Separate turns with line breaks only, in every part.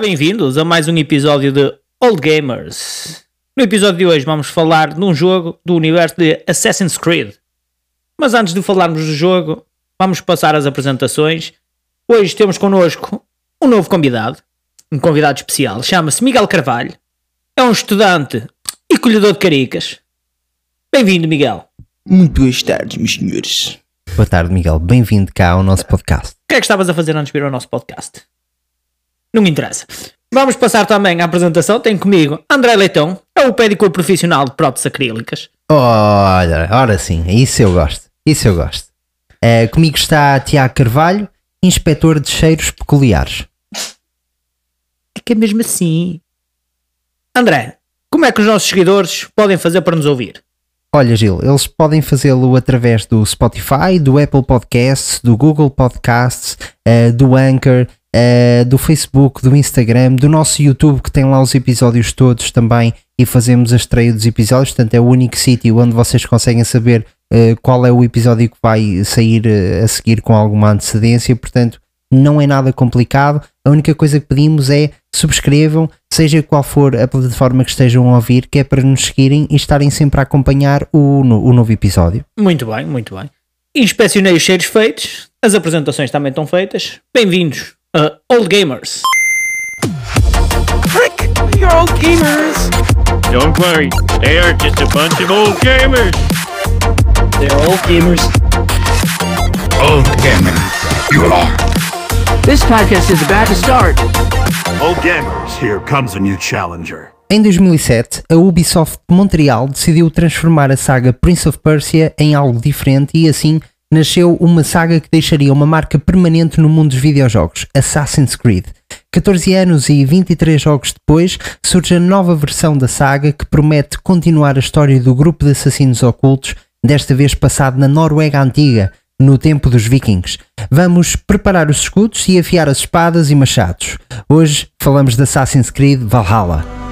Ora, bem-vindos a mais um episódio de Old Gamers. No episódio de hoje vamos falar de um jogo do universo de Assassin's Creed. Mas antes de falarmos do jogo, vamos passar as apresentações. Hoje temos connosco um novo convidado, um convidado especial, chama-se Miguel Carvalho. É um estudante e colhedor de caricas. Bem-vindo, Miguel.
Muito boas tardes, meus senhores.
Boa tarde, Miguel. Bem-vindo cá ao nosso podcast.
O que é que estavas a fazer antes de vir ao nosso podcast? Não me interessa. Vamos passar também à apresentação. Tem comigo André Leitão, é o pedicure profissional de próteses acrílicas.
Olha, ora sim, isso eu gosto. Isso eu gosto. Eh, comigo está Tiago Carvalho, inspetor de cheiros peculiares.
É que é mesmo assim. André, como é que os nossos seguidores podem fazer para nos ouvir?
Olha, Gil, eles podem fazê-lo através do Spotify, do Apple Podcasts, do Google Podcasts, eh, do Anchor, eh, do Facebook, do Instagram, do nosso YouTube, que tem lá os episódios todos também e fazemos a estreia dos episódios. Portanto, é o único sítio onde vocês conseguem saber eh, qual é o episódio que vai sair eh, a seguir com alguma antecedência. Portanto, não é nada complicado. A única coisa que pedimos é subscrevam, seja qual for a plataforma que estejam a ouvir, que é para nos seguirem e estarem sempre a acompanhar o, no- o novo episódio.
Muito bem, muito bem. Inspecionei os cheiros feitos, as apresentações também estão feitas. Bem-vindos a Old Gamers.
Frick! You're old gamers!
Don't worry, they are just a bunch of old gamers.
They're old gamers.
Old gamer, you are.
This podcast is about to start.
Old gamers, here comes a new challenger.
Em 2007, a Ubisoft de Montreal decidiu transformar a saga Prince of Persia em algo diferente e assim nasceu uma saga que deixaria uma marca permanente no mundo dos videojogos, Assassin's Creed. 14 anos e 23 jogos depois, surge a nova versão da saga que promete continuar a história do grupo de assassinos ocultos, desta vez passado na Noruega Antiga, no tempo dos vikings. Vamos preparar os escudos e afiar as espadas e machados. Hoje falamos de Assassin's Creed Valhalla.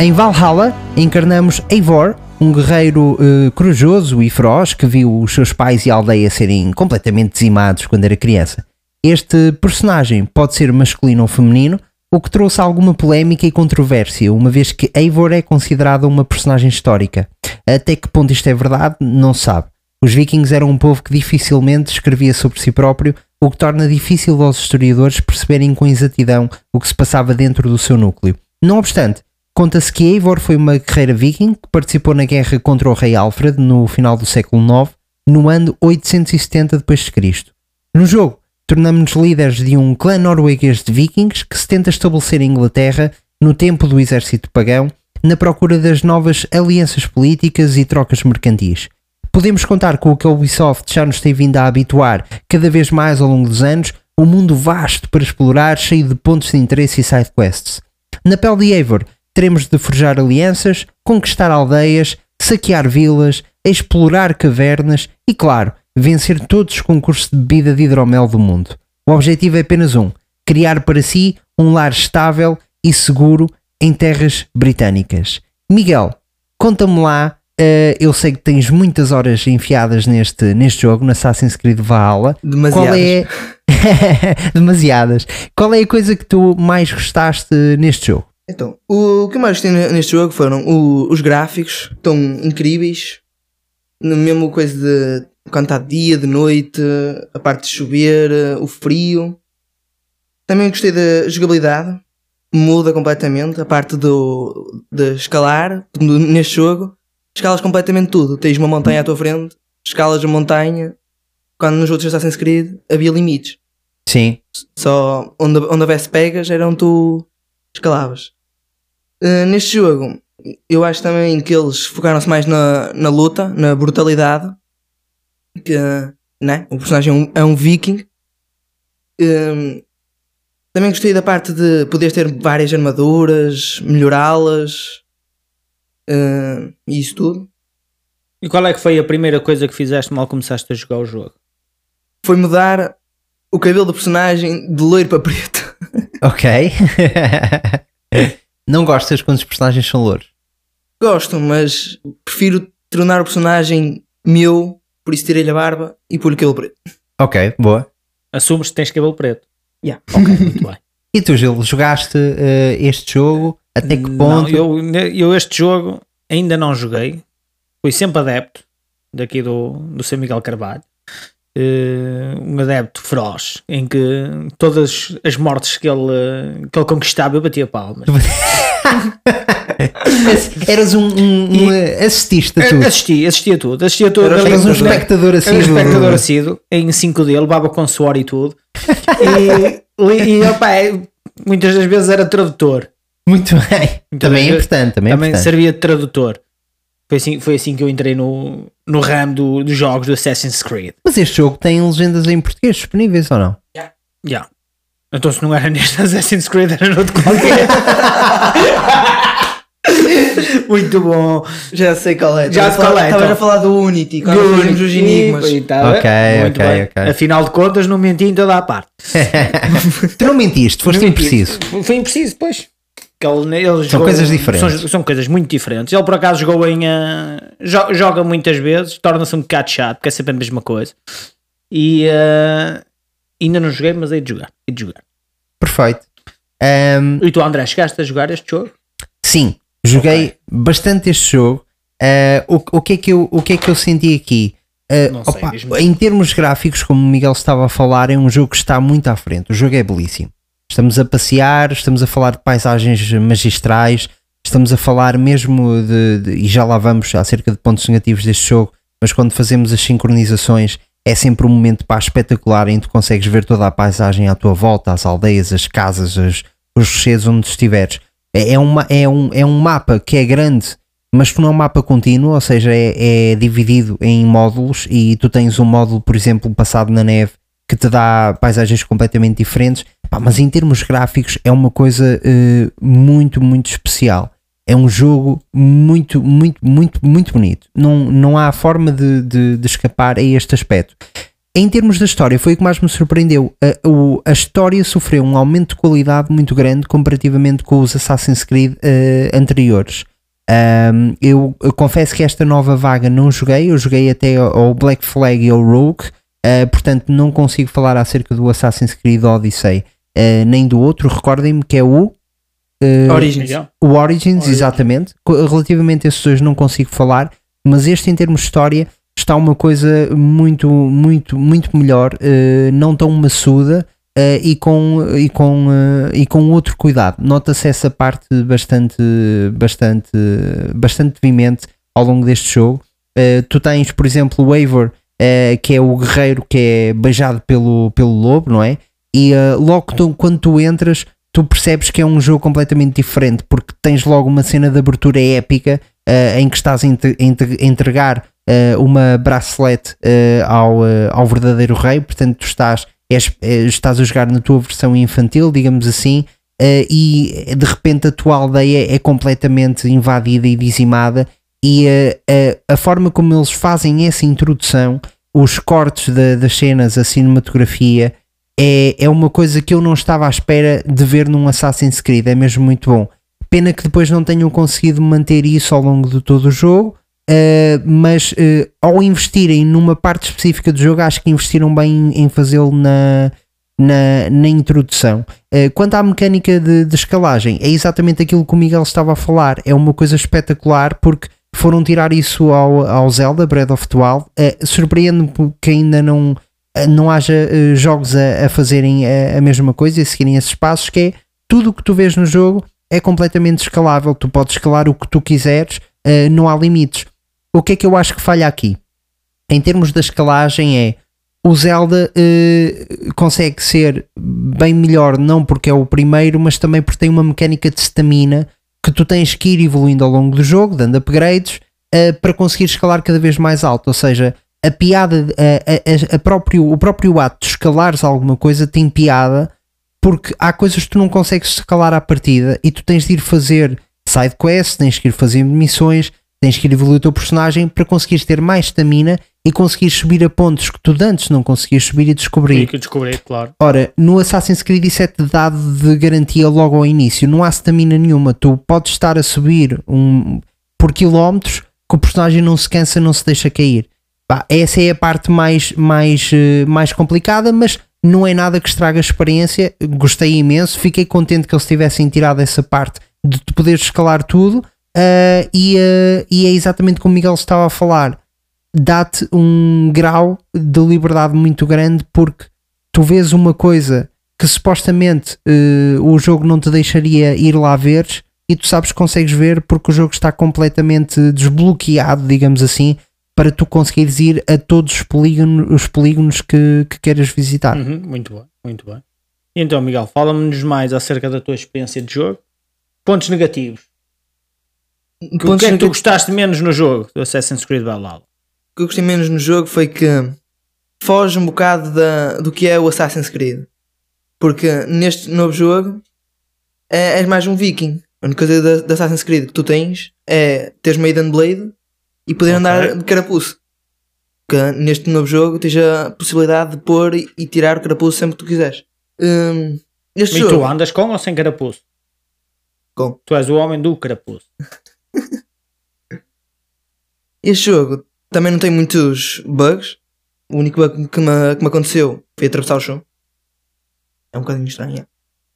Em Valhalla, encarnamos Eivor, um guerreiro eh, corajoso e feroz que viu os seus pais e a aldeia serem completamente dizimados quando era criança. Este personagem pode ser masculino ou feminino, o que trouxe alguma polémica e controvérsia, uma vez que Eivor é considerada uma personagem histórica. Até que ponto isto é verdade, não se sabe. Os vikings eram um povo que dificilmente escrevia sobre si próprio, o que torna difícil aos historiadores perceberem com exatidão o que se passava dentro do seu núcleo. Não obstante, Conta-se que Eivor foi uma guerreira viking que participou na guerra contra o rei Alfred no final do século IX, no ano 870 d.C. No jogo, tornamos-nos líderes de um clã norueguês de vikings que se tenta estabelecer em Inglaterra no tempo do exército pagão, na procura das novas alianças políticas e trocas mercantis. Podemos contar com o que a Ubisoft já nos tem vindo a habituar cada vez mais ao longo dos anos, um mundo vasto para explorar, cheio de pontos de interesse e sidequests. Na pele de Eivor, teremos de forjar alianças, conquistar aldeias, saquear vilas, explorar cavernas e, claro, vencer todos os concursos de bebida de hidromel do mundo. O objetivo é apenas um: criar para si um lar estável e seguro em terras britânicas. Miguel, conta-me lá. eh, eu sei que tens muitas horas enfiadas neste, neste jogo, no Assassin's Creed Valhalla.
Demasiadas.
Qual é. Demasiadas. Qual é a coisa que tu mais gostaste neste jogo?
Então, o que eu mais gostei neste jogo foram o- os gráficos, estão incríveis. No mesmo coisa de quando está de dia, de noite, a parte de chover, o frio. Também gostei da jogabilidade, muda completamente. A parte do, de escalar, neste jogo, escalas completamente tudo. Tens uma montanha à tua frente, escalas a montanha. Quando nos outros Assassin's Creed havia limites.
Sim.
Só onde, onde houvesse pegas eram tu escalavas. Uh, neste jogo, eu acho também que eles focaram-se mais na, na luta, na brutalidade. Que, né? O personagem é um, é um viking. Um, também gostei da parte de poder ter várias armaduras, melhorá-las. uh, e isso tudo.
E qual é que foi a primeira coisa que fizeste mal começaste a jogar o jogo?
Foi mudar o cabelo do personagem de loiro para preto.
Ok. não gostas quando os personagens são louros?
Gosto, mas prefiro tornar o personagem meu, por isso tirei-lhe a barba e pôr-lhe cabelo preto.
Ok, boa.
Assumes que tens cabelo preto.
Yeah.
Ok, muito bem.
E tu, Gil, jogaste eh, este jogo? Até que
Não,
ponto?
eu, eu este jogo ainda não joguei. Fui sempre adepto daqui do, do Sr. Miguel Carvalho. Eh, um adepto feroz em que todas as mortes que ele, que ele conquistava eu batia palmas.
Eras um, um, um assististe a tudo.
Assisti, assisti a tudo, assisti a tudo.
Era
Eras um
em-
espectador
Era
assíduo.
um espectador assíduo, em 5D, levava com suor e tudo. E, e opa, é, muitas das vezes era tradutor.
Muito bem. Também é importante. Também, é
Também
importante.
servia de tradutor. Foi assim, foi assim que eu entrei no, no ramo do- dos jogos do Assassin's Creed.
Mas este jogo tem legendas em português disponíveis ou não?
Yeah. Então se não era neste Assassin's Creed era noutro qualquer. Muito bom.
Já sei qual é.
Já sei qual é,
Estavas
então.
a falar do Unity, quando fazemos os enigmas.
E- e tá,
Ok,
muito
ok,
bem.
ok.
Afinal de contas, não menti em toda a parte.
Tu não mentiste, foste
Não
impreciso.
Foi impreciso, pois. Que ele- ele
São
jogou-
coisas diferentes.
São, são coisas muito diferentes. Ele por acaso jogou em. eh, jo- joga muitas vezes, torna-se um bocado chato, porque é sempre a mesma coisa. E eh, ainda não joguei, mas hei de jogar. Hei de jogar.
Perfeito. Ahm,
E tu, André, chegaste a jogar este jogo?
sim, joguei bastante este jogo. Ah, o, o, que é que eu, o que é que eu senti aqui?
Sei,
opa, em termos gráficos, como o Miguel estava a falar, é um jogo que está muito à frente. O jogo é belíssimo. Estamos a passear, estamos a falar de paisagens magistrais, estamos a falar mesmo de, de- e já lá vamos acerca de pontos negativos deste jogo, mas quando fazemos as sincronizações é sempre um momento pá, espetacular em que tu consegues ver toda a paisagem à tua volta, as aldeias, as casas, as- os rochedos onde estiveres. É, é, uma, é, um, é um mapa que é grande, mas que não é um mapa contínuo, ou seja, é, é dividido em módulos e tu tens um módulo, por exemplo, passado na neve que te dá paisagens completamente diferentes, Mas em termos gráficos é uma coisa eh, muito, muito especial. É um jogo muito, muito, muito, muito bonito. Não, não há forma de, de, de escapar a este aspecto. Em termos da história, foi o que mais me surpreendeu. A, o- a história sofreu um aumento de qualidade muito grande comparativamente com os Assassin's Creed eh, anteriores. Ahm, eu, eu confesso que esta nova vaga não joguei, eu joguei até ao Black Flag e ao Rogue, ah, portanto não consigo falar acerca do Assassin's Creed Odyssey ah, nem do outro. Recordem-me que é o, ah,
Origins.
o Origins, exatamente. Co- Relativamente a esses dois não consigo falar, mas este em termos de história está uma coisa muito, muito, muito melhor, eh, não tão maçuda eh, e, com, e, com, eh, e com outro cuidado. Nota-se essa parte bastante, bastante, bastante vimente ao longo deste jogo. Tu tens, por exemplo, o eh, que é o guerreiro que é beijado pelo, pelo lobo, não é? E eh, logo tu- quando tu entras, tu percebes que é um jogo completamente diferente, porque tens logo uma cena de abertura épica eh, em que estás a entre- entre- a entregar eh, uma bracelete ao, ao verdadeiro rei, portanto tu estás, és- estás a jogar na tua versão infantil, digamos assim, e de repente a tua aldeia é completamente invadida e dizimada. E a, forma como eles fazem essa introdução, os cortes da- das cenas, a cinematografia, é, é uma coisa que eu não estava à espera de ver num Assassin's Creed, é mesmo muito bom. Pena que depois não tenham conseguido manter isso ao longo de todo o jogo, eh, mas eh, ao investirem numa parte específica do jogo, acho que investiram bem em, fazê-lo na, na, na introdução. Eh, quanto à mecânica de, de escalagem, é exatamente aquilo que o Miguel estava a falar, é uma coisa espetacular porque foram tirar isso ao, ao Zelda Breath of the Wild. Eh, Surpreende-me que ainda não, não haja eh, jogos a, a fazerem a, a mesma coisa e a seguirem esses passos, que é tudo o que tu vês no jogo é completamente escalável, tu podes escalar o que tu quiseres, eh, não há limites. O que é que eu acho que falha aqui? Em termos da escalagem é o Zelda eh, consegue ser bem melhor, não porque é o primeiro, mas também porque tem uma mecânica de stamina que tu tens que ir evoluindo ao longo do jogo, dando upgrades, eh, para conseguir escalar cada vez mais alto. Ou seja, a piada, a, a- a próprio, o próprio ato de escalares alguma coisa tem piada porque há coisas que tu não consegues escalar à partida e tu tens de ir fazer side quests, tens que ir fazer missões, tens que ir evoluir o teu personagem para conseguires ter mais stamina e conseguires subir a pontos que tu antes não conseguias subir e descobrir.
Que descobri, claro.
Ora, no Assassin's Creed isso é-te dado de garantia logo ao início, não há stamina nenhuma. Tu podes estar a subir um, por quilómetros que o personagem não se cansa, não se deixa cair. Pá, essa é a parte mais, mais, eh, mais complicada, mas não é nada que estraga a experiência. Gostei imenso, fiquei contente que eles tivessem tirado essa parte de tu poderes escalar tudo. ah, e, ah, e é exatamente como o Miguel estava a falar dá-te um grau de liberdade muito grande porque tu vês uma coisa que supostamente eh, o jogo não te deixaria ir lá ver e tu sabes que consegues ver porque o jogo está completamente desbloqueado, digamos assim, para tu conseguires ir a todos os polígonos, os polígonos que, que queiras visitar.
Uhum, muito bem, muito bem. Então, Miguel, fala-nos mais acerca da tua experiência de jogo. Pontos negativos. Que- o
Pontos
que é que tu gostaste menos no jogo do Assassin's Creed Valhalla?
que eu gostei menos no jogo foi que foge um bocado da, do que é o Assassin's Creed. Porque neste novo jogo é, és mais um viking. A única coisa da Assassin's Creed que tu tens é teres Maiden Blade e poder
Ok.
andar de carapuço. Porque neste novo jogo tens a possibilidade de pôr e, tirar o carapuço sempre que tu quiseres. Hum,
E
jogo.
tu andas com ou sem carapuço?
Com.
Tu és o homem do carapuço.
Este jogo também não tem muitos bugs. O único bug que me, que me aconteceu foi atravessar o chão. É um bocadinho estranho. é.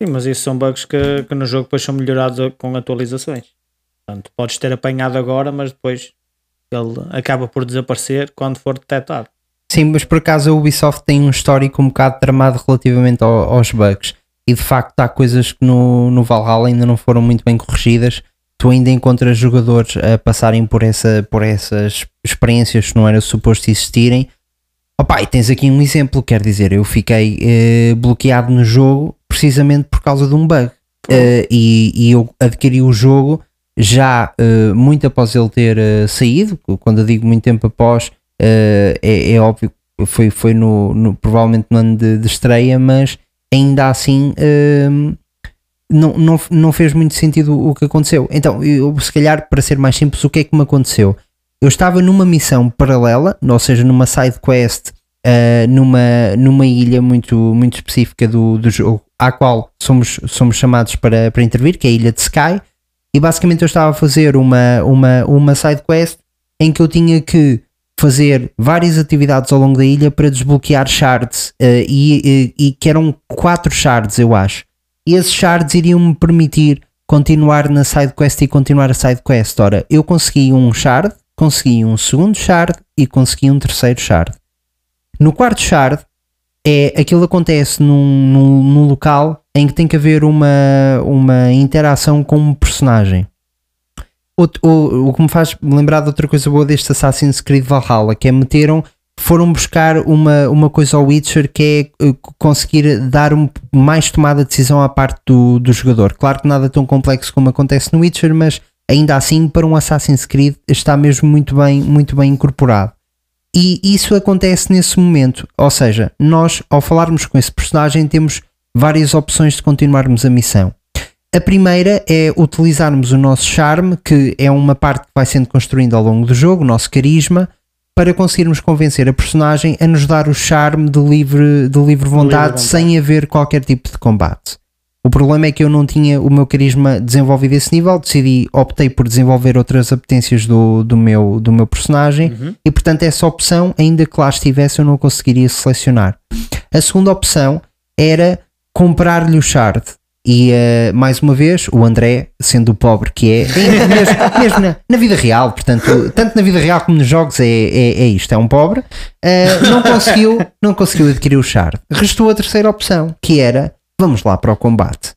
Sim, mas isso são bugs que, que no jogo depois são melhorados com atualizações. Portanto, podes ter apanhado agora, mas depois ele acaba por desaparecer quando for detectado.
Sim, mas por acaso a Ubisoft tem um histórico um bocado tramado relativamente ao- aos bugs. E de facto há coisas que no, no Valhalla ainda não foram muito bem corrigidas. Tu ainda encontras jogadores a passarem por, essa, por essas experiências que não era suposto existirem. Opa, e tens aqui um exemplo, quer dizer, eu fiquei eh, bloqueado no jogo precisamente por causa de um bug. Eh, e, e eu adquiri o jogo já eh, muito após ele ter eh, saído, quando eu digo muito tempo após, eh, é, é óbvio que foi, foi no, no- provavelmente no ano de, de estreia, mas ainda assim eh, não, não, não fez muito sentido o que aconteceu. Então, eu, se calhar, para ser mais simples, o que é que me aconteceu? Eu estava numa missão paralela, ou seja, numa side quest, numa, numa ilha muito, muito específica do, do jogo, à qual somos, somos chamados para, para intervir, que é a ilha de Sky, e basicamente eu estava a fazer uma, uma, uma side quest em que eu tinha que fazer várias atividades ao longo da ilha para desbloquear shards, eh, e, e, e que eram quatro shards, eu acho. E esses shards iriam me permitir continuar na side quest e continuar a side quest. Ora, eu consegui um shard, consegui um segundo shard e consegui um terceiro shard. No quarto shard, é aquilo acontece num, num, num local em que tem que haver uma, uma interação com um personagem. O, o, o que me faz lembrar de outra coisa boa deste Assassin's Creed Valhalla, que é meteram, foram buscar uma, uma coisa ao Witcher que é eh, conseguir dar um, mais tomada de decisão à parte do, do jogador. Claro que nada tão complexo como acontece no Witcher, mas ainda assim para um Assassin's Creed está mesmo muito bem, muito bem incorporado. E isso acontece nesse momento, ou seja, nós ao falarmos com esse personagem temos várias opções de continuarmos a missão. A primeira é utilizarmos o nosso charme, que é uma parte que vai sendo construída ao longo do jogo, o nosso carisma, para conseguirmos convencer a personagem a nos dar o charme de livre, de livre vontade,
vontade.
sem haver qualquer tipo de combate. O problema é que eu não tinha o meu carisma desenvolvido a esse nível, decidi, optei por desenvolver outras apetências do, do, meu, do meu personagem e portanto essa opção, ainda que lá estivesse, eu não conseguiria selecionar. A segunda opção era comprar-lhe o shard. E eh, mais uma vez, o André, sendo o pobre que é, mesmo, mesmo na, na vida real, portanto, tanto na vida real como nos jogos, é, é, é isto: é um pobre, eh, não, conseguiu, não conseguiu adquirir o shard. Restou a terceira opção, que era vamos lá para o combate.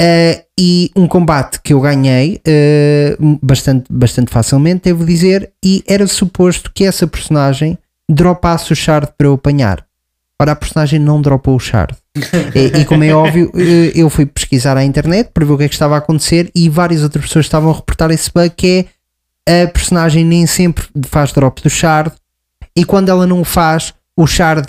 Eh, e um combate que eu ganhei eh, bastante, bastante facilmente, devo dizer, e era suposto que essa personagem dropasse o shard para eu apanhar. Ora, a personagem não dropou o shard. e, e como é óbvio, eh, eu fui pesquisar à internet para ver o que é que estava a acontecer e várias outras pessoas estavam a reportar esse bug que é a personagem nem sempre faz drop do shard e quando ela não o faz, o shard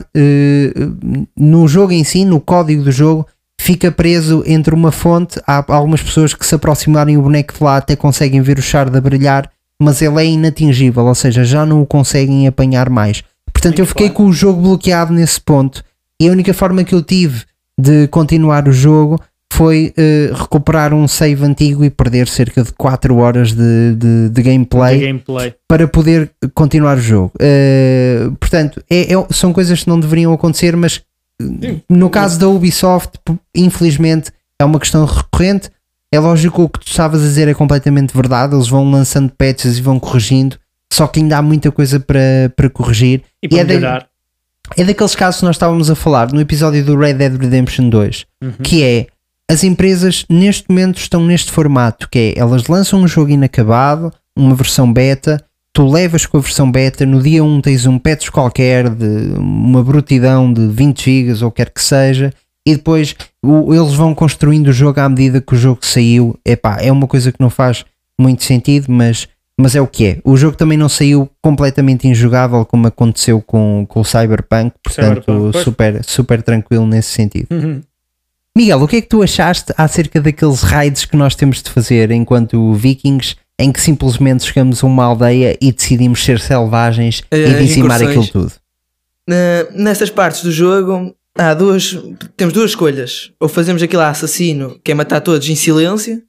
no jogo em si, no código do jogo, fica preso entre uma fonte. Há algumas pessoas que se aproximarem o boneco de lá até conseguem ver o shard a brilhar, mas ele é inatingível, ou seja, já não o conseguem apanhar mais. Portanto, eu fiquei com o jogo bloqueado nesse ponto. E a única forma que eu tive de continuar o jogo foi eh, recuperar um save antigo e perder cerca de 4 horas de, de, de gameplay
De gameplay.
para poder continuar o jogo. Eh, portanto, é- é- são coisas que não deveriam acontecer, mas no caso da Ubisoft, infelizmente, é uma questão recorrente. É lógico que o que tu estavas a dizer é completamente verdade. Eles vão lançando patches e vão corrigindo, só que ainda há muita coisa para, para corrigir.
E para
é da- é daqueles casos que nós estávamos a falar no episódio do Red Dead Redemption 2,
Uhum.
que é as empresas neste momento estão neste formato, que é elas lançam um jogo inacabado, uma versão beta, tu levas com a versão beta, no dia 1 tens um patch qualquer de uma brutidão de 20 GB ou quer que seja, e depois o- eles vão construindo o jogo à medida que o jogo saiu. Epá, é uma coisa que não faz muito sentido, mas, mas é o que é. O jogo também não saiu completamente injogável como aconteceu com, com o Cyberpunk, portanto,
Cyberpunk,
super, super tranquilo nesse sentido.
Uhum.
Miguel, o que é que tu achaste acerca daqueles raids que nós temos de fazer enquanto vikings, em que simplesmente chegamos a uma aldeia e decidimos ser selvagens
Eh,
e dizimar
incursões.
aquilo tudo?
Na- nessas partes do jogo, há duas, temos duas escolhas. Ou fazemos aquilo a assassino, que é matar todos em silêncio,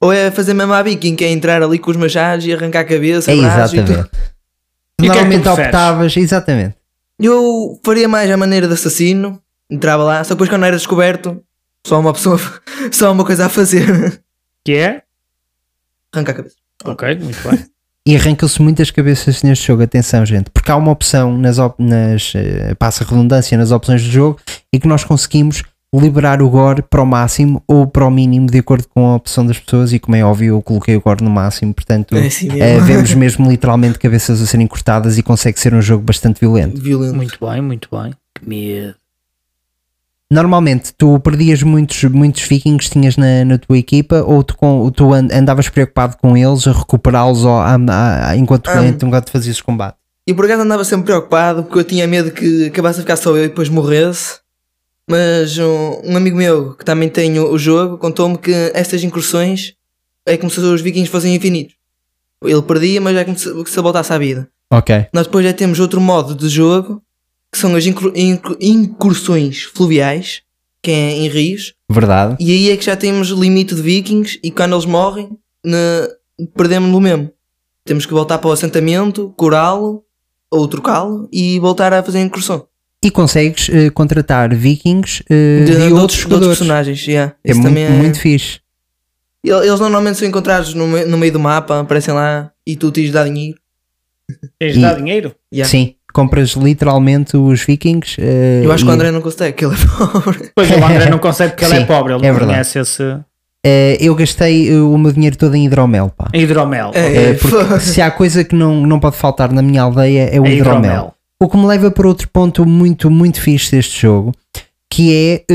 ou é fazer mesmo a viking, que é entrar ali com os machados e arrancar a cabeça,
É
e
exatamente.
E que é que
Normalmente
preferes?
optavas, exatamente.
Eu faria mais a maneira de assassino, entrava lá, só depois quando era descoberto, só uma pessoa, só uma coisa a fazer,
Que é?
Arrancar a cabeça.
Ok, muito bem.
E arrancam-se muitas cabeças neste jogo, atenção, gente, porque há uma opção nas, op- nas eh, passa a redundância nas opções do jogo e que nós conseguimos liberar o gore para o máximo ou para o mínimo de acordo com a opção das pessoas e como é óbvio eu coloquei o gore no máximo, portanto
É assim mesmo.
vemos mesmo literalmente cabeças a serem cortadas e consegue ser um jogo bastante violento.
Violento.
Muito bem, muito bem. Que medo.
Normalmente tu perdias muitos, muitos vikings que tinhas na, na tua equipa ou tu, com, tu an- andavas preocupado com eles a recuperá-los enquanto,
Ah.
enquanto fazias combate?
E por acaso andava sempre preocupado porque eu tinha medo que acabasse a ficar só eu e depois morresse. Mas um, um amigo meu que também tem o, o jogo contou-me que estas incursões é como se os vikings fossem infinitos. Ele perdia, mas é como se, se voltasse à vida.
Ok.
Nós depois já temos outro modo de jogo que são as incur- incur- incursões fluviais, que é em rios.
Verdade.
E aí é que já temos limite de vikings e quando eles morrem, ne- perdemos-no mesmo. Temos que voltar para o assentamento, curá-lo ou trocá-lo e voltar a fazer a incursão.
E consegues eh, contratar vikings eh, de,
de, de
outros
outros, de outros personagens. yeah.
É
Isso
muito,
também é-
muito fixe.
Ele- Eles normalmente são encontrados no, me- no meio do mapa, aparecem lá e tu tens de dar dinheiro.
Tens de dar dinheiro?
Yeah.
Sim, compras literalmente os vikings. eh,
Eu acho que o
e-
André não consegue, que ele é pobre.
Pois o André não consegue porque ele é
Sim,
pobre, ele
é
não
verdade.
conhece esse
eh, eu gastei o meu dinheiro todo em hidromel, pá.
hidromel.
É,
Eh, porque se há coisa que não, não pode faltar na minha aldeia é o
É
hidromel.
hidromel.
O que me leva para outro ponto muito, muito fixe deste jogo, que é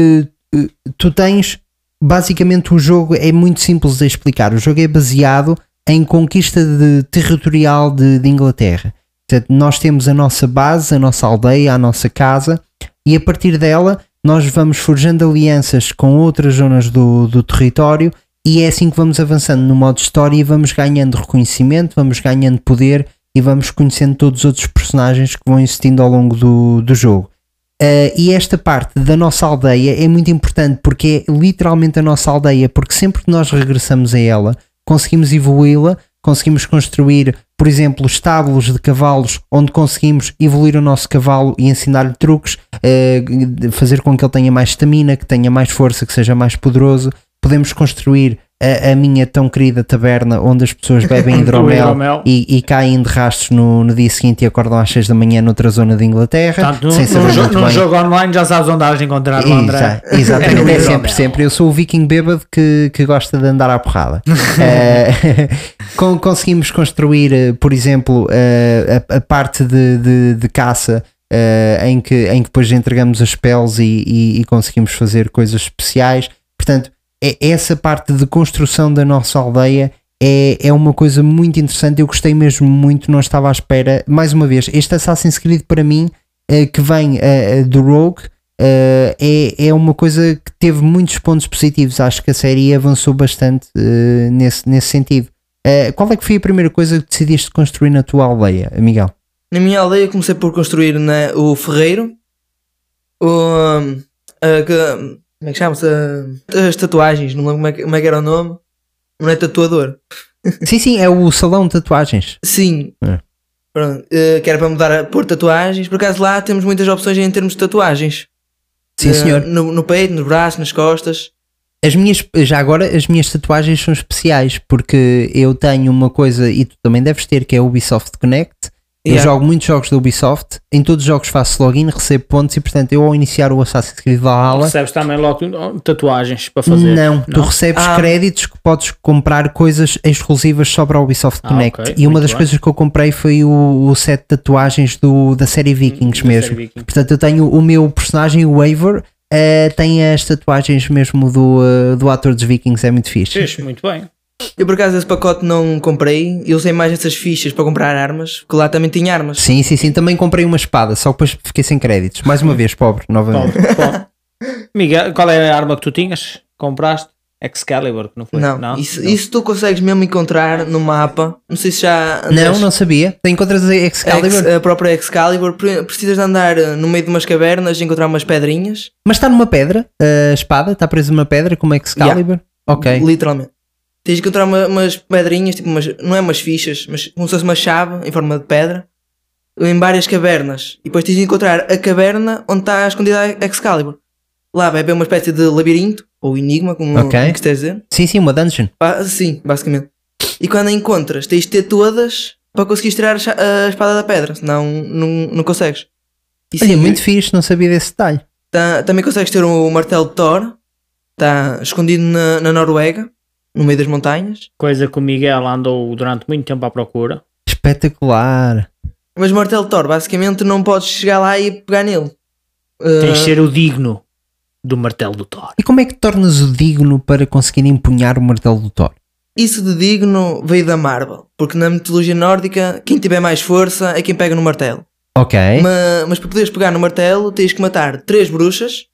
tu tens basicamente o jogo é muito simples de explicar. O jogo é baseado em conquista de, territorial de, de Inglaterra. Portanto, nós temos a nossa base, a nossa aldeia, a nossa casa, e a partir dela nós vamos forjando alianças com outras zonas do, do território, e é assim que vamos avançando no modo história e vamos ganhando reconhecimento, vamos ganhando poder e vamos conhecendo todos os outros personagens que vão existindo ao longo do, do jogo. Uh, e esta parte da nossa aldeia é muito importante porque é literalmente a nossa aldeia, porque sempre que nós regressamos a ela, conseguimos evoluí-la, conseguimos construir, por exemplo, estábulos de cavalos onde conseguimos evoluir o nosso cavalo e ensinar-lhe truques, uh, fazer com que ele tenha mais estamina, que tenha mais força, que seja mais poderoso. Podemos construir a, a minha tão querida taberna onde as pessoas bebem hidromel,
hidromel.
e, e caem de rastros no, no dia seguinte e acordam às 6 da manhã noutra zona de Inglaterra.
Portanto, num,
sem saber
num
bem.
jogo online já sabes onde has de encontrar o André.
Exa- exatamente,
no
é
hidromel.
sempre, sempre. Eu sou o viking bêbado que, que gosta de andar à porrada. Con- conseguimos construir, eh, por exemplo, eh, a, a parte de, de- de caça. eh, em, que, em que depois entregamos as peles e, e- e conseguimos fazer coisas especiais. Portanto, é, essa parte de construção da nossa aldeia é, é uma coisa muito interessante. Eu gostei mesmo muito, não estava à espera. Mais uma vez, este Assassin's Creed para mim, eh, que vem eh, eh, do Rogue, é, é uma coisa que teve muitos pontos positivos. Acho que a série avançou bastante nesse, nesse sentido. Qual é que foi a primeira coisa que decidiste construir na tua aldeia, Miguel?
Na minha aldeia comecei por construir né, o ferreiro, o, como é que chama-se? A- As tatuagens, não lembro como é, que, como é que era o nome. Não é tatuador.
Sim, sim, é o salão de tatuagens.
Sim.
É.
Pronto, eh, que era para mudar a pôr tatuagens. Por acaso lá temos muitas opções em termos de tatuagens.
Sim,
Eh,
senhor.
No, no peito, nos braços, nas costas.
As minhas, já agora, as minhas tatuagens são especiais porque eu tenho uma coisa e tu também deves ter que é o Ubisoft Connect. Eu
Yeah.
jogo muitos jogos da Ubisoft, em todos os jogos faço login, recebo pontos e portanto eu ao iniciar o Assassin's Creed Valhalla
Recebes também logo oh, tatuagens para fazer.
Não, tu recebes
Ah.
créditos que podes comprar coisas exclusivas só para o Ubisoft
Ah,
Connect.
ok,
e uma
muito
das
bem.
coisas que eu comprei foi o, o set de tatuagens do, da série Vikings
da
mesmo.
série Vikings.
Portanto, eu tenho o meu personagem, o Waver, eh, tem as tatuagens mesmo do, eh, do ator dos Vikings, é muito fixe.
Fez, muito bem.
Eu por acaso esse pacote não comprei. Eu usei mais essas fichas para comprar armas. Porque lá também tinha armas.
Sim, sim, sim. Também comprei uma espada, só que depois fiquei sem créditos. Mais uma vez, pobre, novamente.
Bom, bom. Miguel, qual é a arma que tu tinhas? Compraste? Excalibur, que não foi?
Não, isso, isso tu consegues mesmo encontrar no mapa. Não sei se já.
Não, não sabia. Tu encontras a Excalibur,
Ex- a própria Excalibur. pre- Precisas de andar eh, no meio de umas cavernas e encontrar umas pedrinhas.
mas está numa pedra, a espada, está presa numa pedra como Excalibur. Ok.
Literalmente. Tens de encontrar uma- umas pedrinhas, tipo umas, não é umas fichas, mas como se fosse uma chave em forma de pedra, em várias cavernas. E depois tens de encontrar a caverna onde está escondida a Excalibur. Lá vai haver uma espécie de labirinto, ou enigma, como
Ok.
como que estás a dizer.
Sim, sim, uma dungeon.
Ba- Sim, basicamente. E quando a encontras, tens de ter todas para conseguires tirar a, espada da pedra, senão não, não consegues. E
Olha,
sim,
muito fixe, não sabia desse detalhe.
tá- também consegues ter o martelo de Thor, está escondido na, na Noruega, no meio das montanhas.
Coisa que o Miguel andou durante muito tempo à procura.
Espetacular.
Mas o martelo de Thor, basicamente, não podes chegar lá e pegar nele. Uh,
Tens de ser o digno do martelo do Thor.
E como é que te tornas o digno para conseguir empunhar o martelo do Thor?
Isso de digno veio da Marvel, porque na mitologia nórdica, quem tiver mais força é quem pega no martelo.
Ok.
Ma- Mas, para poderes pegar no martelo, tens que matar três bruxas.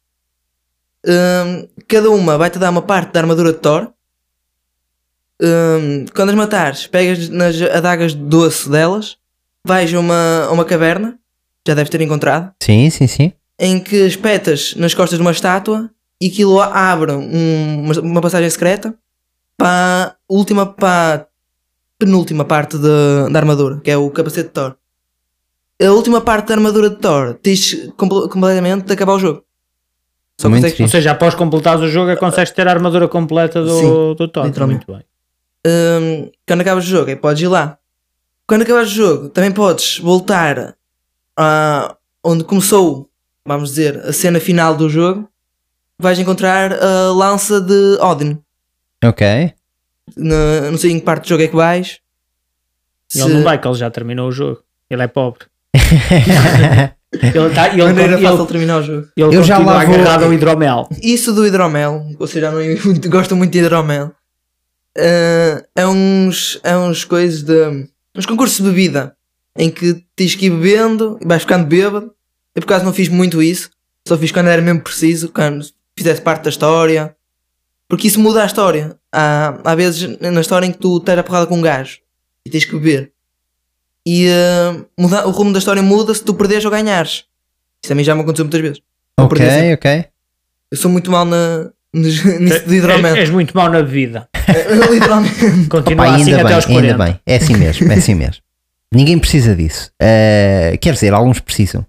Hum, cada uma vai-te dar uma parte da armadura de Thor. Hum, quando as matares, pegas nas adagas de doce delas, vais a uma, a uma caverna, já deves ter encontrado,
Sim, sim, sim.
em que espetas nas costas de uma estátua e aquilo abre um- uma, uma passagem secreta para a última, para a penúltima parte de- da armadura, que é o capacete de Thor. A última parte da armadura de Thor tens comple- completamente de acabar o jogo. Só
Muito
consegues-
Ou seja, após completares o jogo, é consegues ter a armadura completa do,
Sim,
do Thor.
literalmente.
Muito bem.
Hum, quando acabas o jogo, aí podes ir lá. Quando acabas o jogo, também podes voltar a onde começou, vamos dizer, a cena final do jogo. Vais encontrar a lança de Odin.
Ok.
Na- não sei em que parte do jogo é que vais.
Ele
Se-
não vai, que ele já terminou o jogo. Ele é pobre. Ele tá, ele,
maneira
ele,
fácil terminar o jogo.
ele
Eu já lá vou-
agarrado ao hidromel.
Isso do hidromel, vocês já não muito- gostam muito de hidromel. Eh, é uns, é uns coisas de. uns concursos de bebida em que tens que ir bebendo e vais ficando bêbado. Eu por acaso não fiz muito isso, só fiz quando era mesmo preciso, quando fizesse parte da história. Porque isso muda a história. Há, há vezes na história em que tu estás a porrada com um gajo e tens que beber. E eh, muda, o rumo da história muda se tu perderes ou ganhares. Isso também já me aconteceu muitas vezes.
Ok, ok.
Eu sou muito mal na, nos- nisso de hidromel.
És, és muito mau na bebida.
Literalmente.
Continua
Opa,
assim
ainda
até
bem,
aos 40.
ainda bem. É assim mesmo, é assim mesmo. Ninguém precisa disso. Eh, quer dizer, alguns precisam.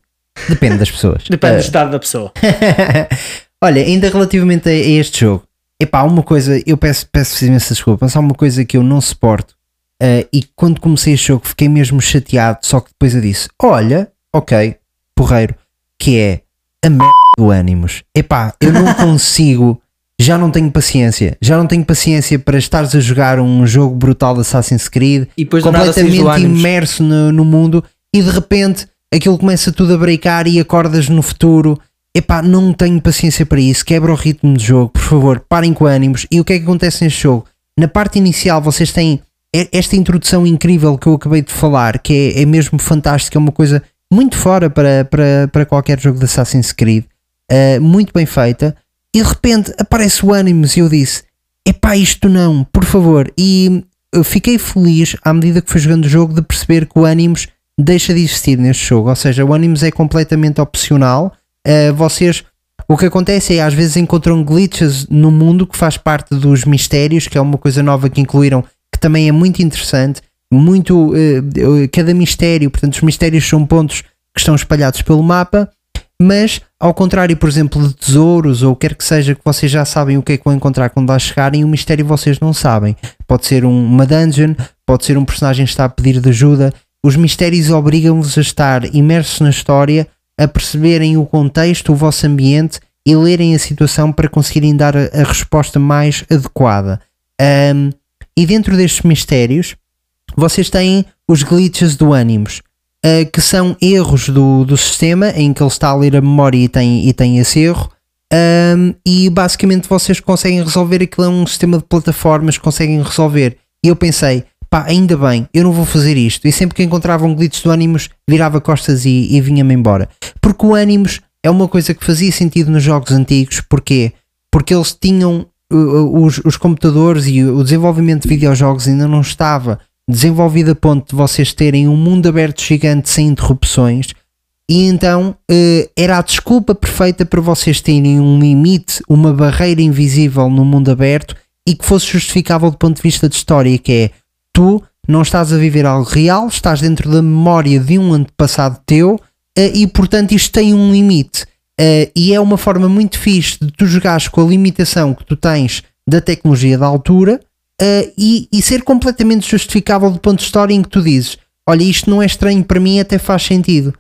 Depende das pessoas.
Depende do
Eh,
estado da pessoa.
Olha, ainda relativamente a, a este jogo, epá, há uma coisa, eu peço, peço imensa desculpa, mas há uma coisa que eu não suporto eh, e quando comecei este jogo fiquei mesmo chateado, só que depois eu disse: Olha, ok, porreiro, que é a merda do ânimos. Epá, eu não consigo, já não tenho paciência, já não tenho paciência para estares a jogar um jogo brutal de Assassin's Creed
E
completamente imerso no, no mundo e de repente aquilo começa tudo a breakar e acordas no futuro. Epá, não tenho paciência para isso. Quebra o ritmo do jogo, por favor, parem com ânimos. E o que é que acontece neste jogo? Na parte inicial, vocês têm esta introdução incrível que eu acabei de falar, que é, é mesmo fantástica, é uma coisa muito fora para, para, para qualquer jogo de Assassin's Creed, uh, muito bem feita. E de repente aparece o ânimos e eu disse: Epá, isto não, por favor. E eu fiquei feliz à medida que fui jogando o jogo de perceber que o Animus deixa de existir neste jogo. Ou seja, o Animus é completamente opcional. Uh, vocês. O que acontece é às vezes encontram glitches no mundo que faz parte dos mistérios, que é uma coisa nova que incluíram, que também é muito interessante. Muito. Uh, cada mistério, portanto, os mistérios são pontos que estão espalhados pelo mapa mas ao contrário, por exemplo, de tesouros ou quer que seja que vocês já sabem o que é que vão encontrar quando lá chegarem, o mistério vocês não sabem. Pode ser um, uma dungeon, pode ser um personagem que está a pedir de ajuda. Os mistérios obrigam-vos a estar imersos na história, a perceberem o contexto, o vosso ambiente e lerem a situação para conseguirem dar a, a resposta mais adequada. Um, e dentro destes mistérios, vocês têm os glitches do Animus uh, que são erros do, do sistema em que ele está a ler a memória e tem, e tem esse erro. Um, e basicamente vocês conseguem resolver aquilo é um sistema de plataformas, conseguem resolver. E eu pensei, pá, ainda bem, eu não vou fazer isto. E sempre que encontrava um glitch do Animus, virava costas e, e vinha-me embora. Porque o Animus é uma coisa que fazia sentido nos jogos antigos. Porquê? Porque eles tinham os, os computadores e o desenvolvimento de videojogos ainda não estava desenvolvida a ponto de vocês terem um mundo aberto gigante sem interrupções. E então uh, era a desculpa perfeita para vocês terem um limite, uma barreira invisível no mundo aberto e que fosse justificável do ponto de vista de história, que é tu não estás a viver algo real, estás dentro da memória de um antepassado teu uh, e portanto isto tem um limite. Uh, e é uma forma muito fixe de tu jogares com a limitação que tu tens da tecnologia da altura uh, e, e, ser completamente justificável do ponto de história em que tu dizes: Olha, isto não é estranho para mim, até faz sentido.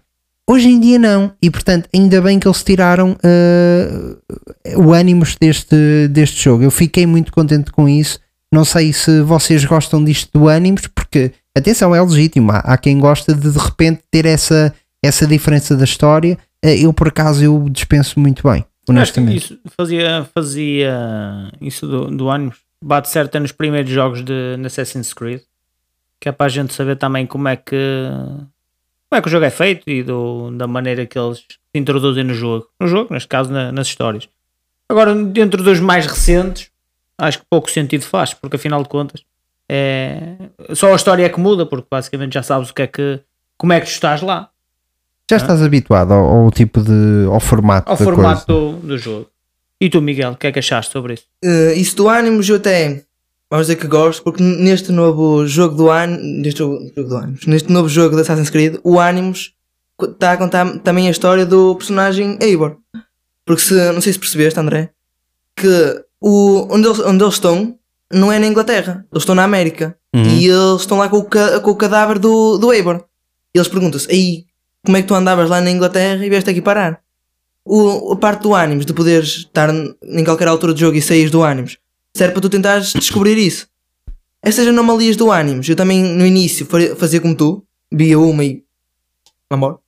Hoje em dia não, e portanto, ainda bem que eles tiraram uh, o ânimos deste, deste jogo. Eu fiquei muito contente com isso. Não sei se vocês gostam disto do ânimos, porque atenção, é legítimo. Há, há quem gosta de de repente ter essa, essa diferença da história. Uh, eu, por acaso, eu dispenso muito bem, honestamente.
Isso fazia, fazia isso do, do ânimos bate certo nos primeiros jogos de, Assassin's Creed, que é para a gente saber também como é que como é que o jogo é feito e do, da maneira que eles se introduzem no jogo. No jogo, neste caso, na, nas histórias. Agora, dentro dos mais recentes, acho que pouco sentido faz, porque afinal de contas é só a história é que muda, porque basicamente já sabes o que é que como é que tu estás lá.
Já estás habituado ao, ao, tipo de ao formato
ao formato do, do, jogo. E tu, Miguel, o que é que achaste sobre isso?
Uh, isso do Animus eu até vamos dizer que gosto, porque neste novo jogo do Animus, neste jogo, jogo do Animus, neste novo jogo de Assassin's Creed, o Animus está a contar também a história do personagem Eivor. Porque se, não sei se percebeste, André, que o, onde, eles, onde eles estão não é na Inglaterra, eles estão na América. Uhum. E eles estão lá com o, com o cadáver do, do Eivor. E eles perguntam-se, aí, como é que tu andavas lá na Inglaterra e vieste aqui parar? O, a parte do ânimos, de poderes estar em qualquer altura do jogo e sair do ânimos, serve para tu tentares descobrir isso. Essas anomalias do ânimos, eu também no início fazia como tu, via uma e. Amor,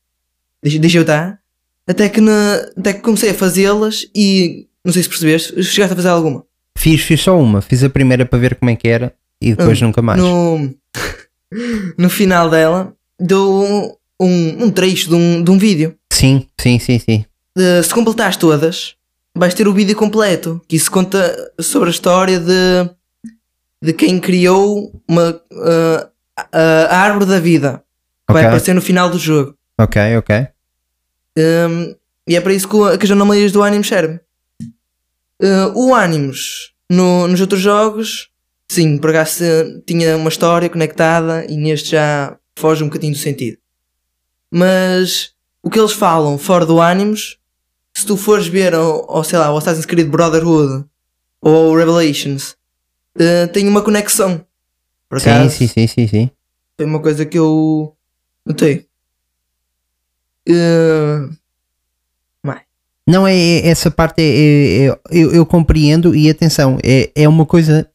deixa, deixa eu estar. Até que, na, até que comecei a fazê-las e não sei se percebeste, chegaste a fazer alguma.
Fiz, fiz só uma, fiz a primeira para ver como é que era e depois nunca mais.
No, no final dela, dou um, um trecho de um, de um vídeo.
Sim, sim, sim, sim
se completares todas, vais ter o vídeo completo. Que isso conta sobre a história de, de quem criou uma, uh, a, árvore da vida. Que okay. vai aparecer no final do jogo.
Ok, ok.
Um, e é para isso que, que as anomalias do Animus servem. Uh, o Animus no, nos outros jogos, sim, por acaso tinha uma história conectada e neste já foge um bocadinho do sentido. Mas o que eles falam fora do Animus se tu fores ver, ou, sei lá, o Assassin's Creed Brotherhood ou Revelations, uh, tem uma conexão.
Por acaso, sim, sim, sim, sim,
Foi uma coisa que eu notei. Uh,
não, é, é, essa parte é, é, é eu, eu, compreendo e atenção, é, é uma coisa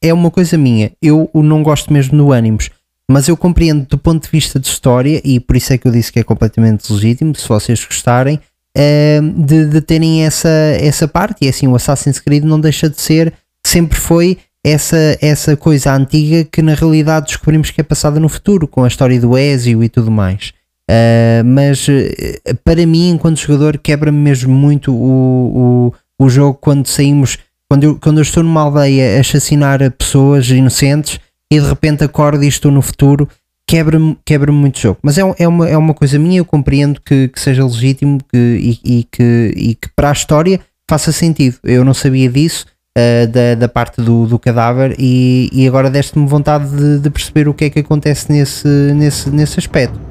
é uma coisa minha. Eu não gosto mesmo do Animus, mas eu compreendo do ponto de vista de história e por isso é que eu disse que é completamente legítimo. Se vocês gostarem, uh, de, de, terem essa, essa parte. E assim, o Assassin's Creed não deixa de ser, sempre foi essa, essa coisa antiga que na realidade descobrimos que é passada no futuro, com a história do Ezio e tudo mais. Uh, mas uh, para mim, enquanto jogador, quebra-me mesmo muito o, o, o jogo quando saímos, quando eu, quando eu estou numa aldeia a assassinar pessoas inocentes e de repente acordo e estou no futuro quebra-me quebra muito jogo. Mas é, é, uma, é uma coisa minha, eu compreendo que, que seja legítimo que, e, e que, e que para a história faça sentido. Eu não sabia disso, ah, da, da parte do, do cadáver, e, e agora deste-me vontade de, de perceber o que é que acontece nesse, nesse, nesse aspecto.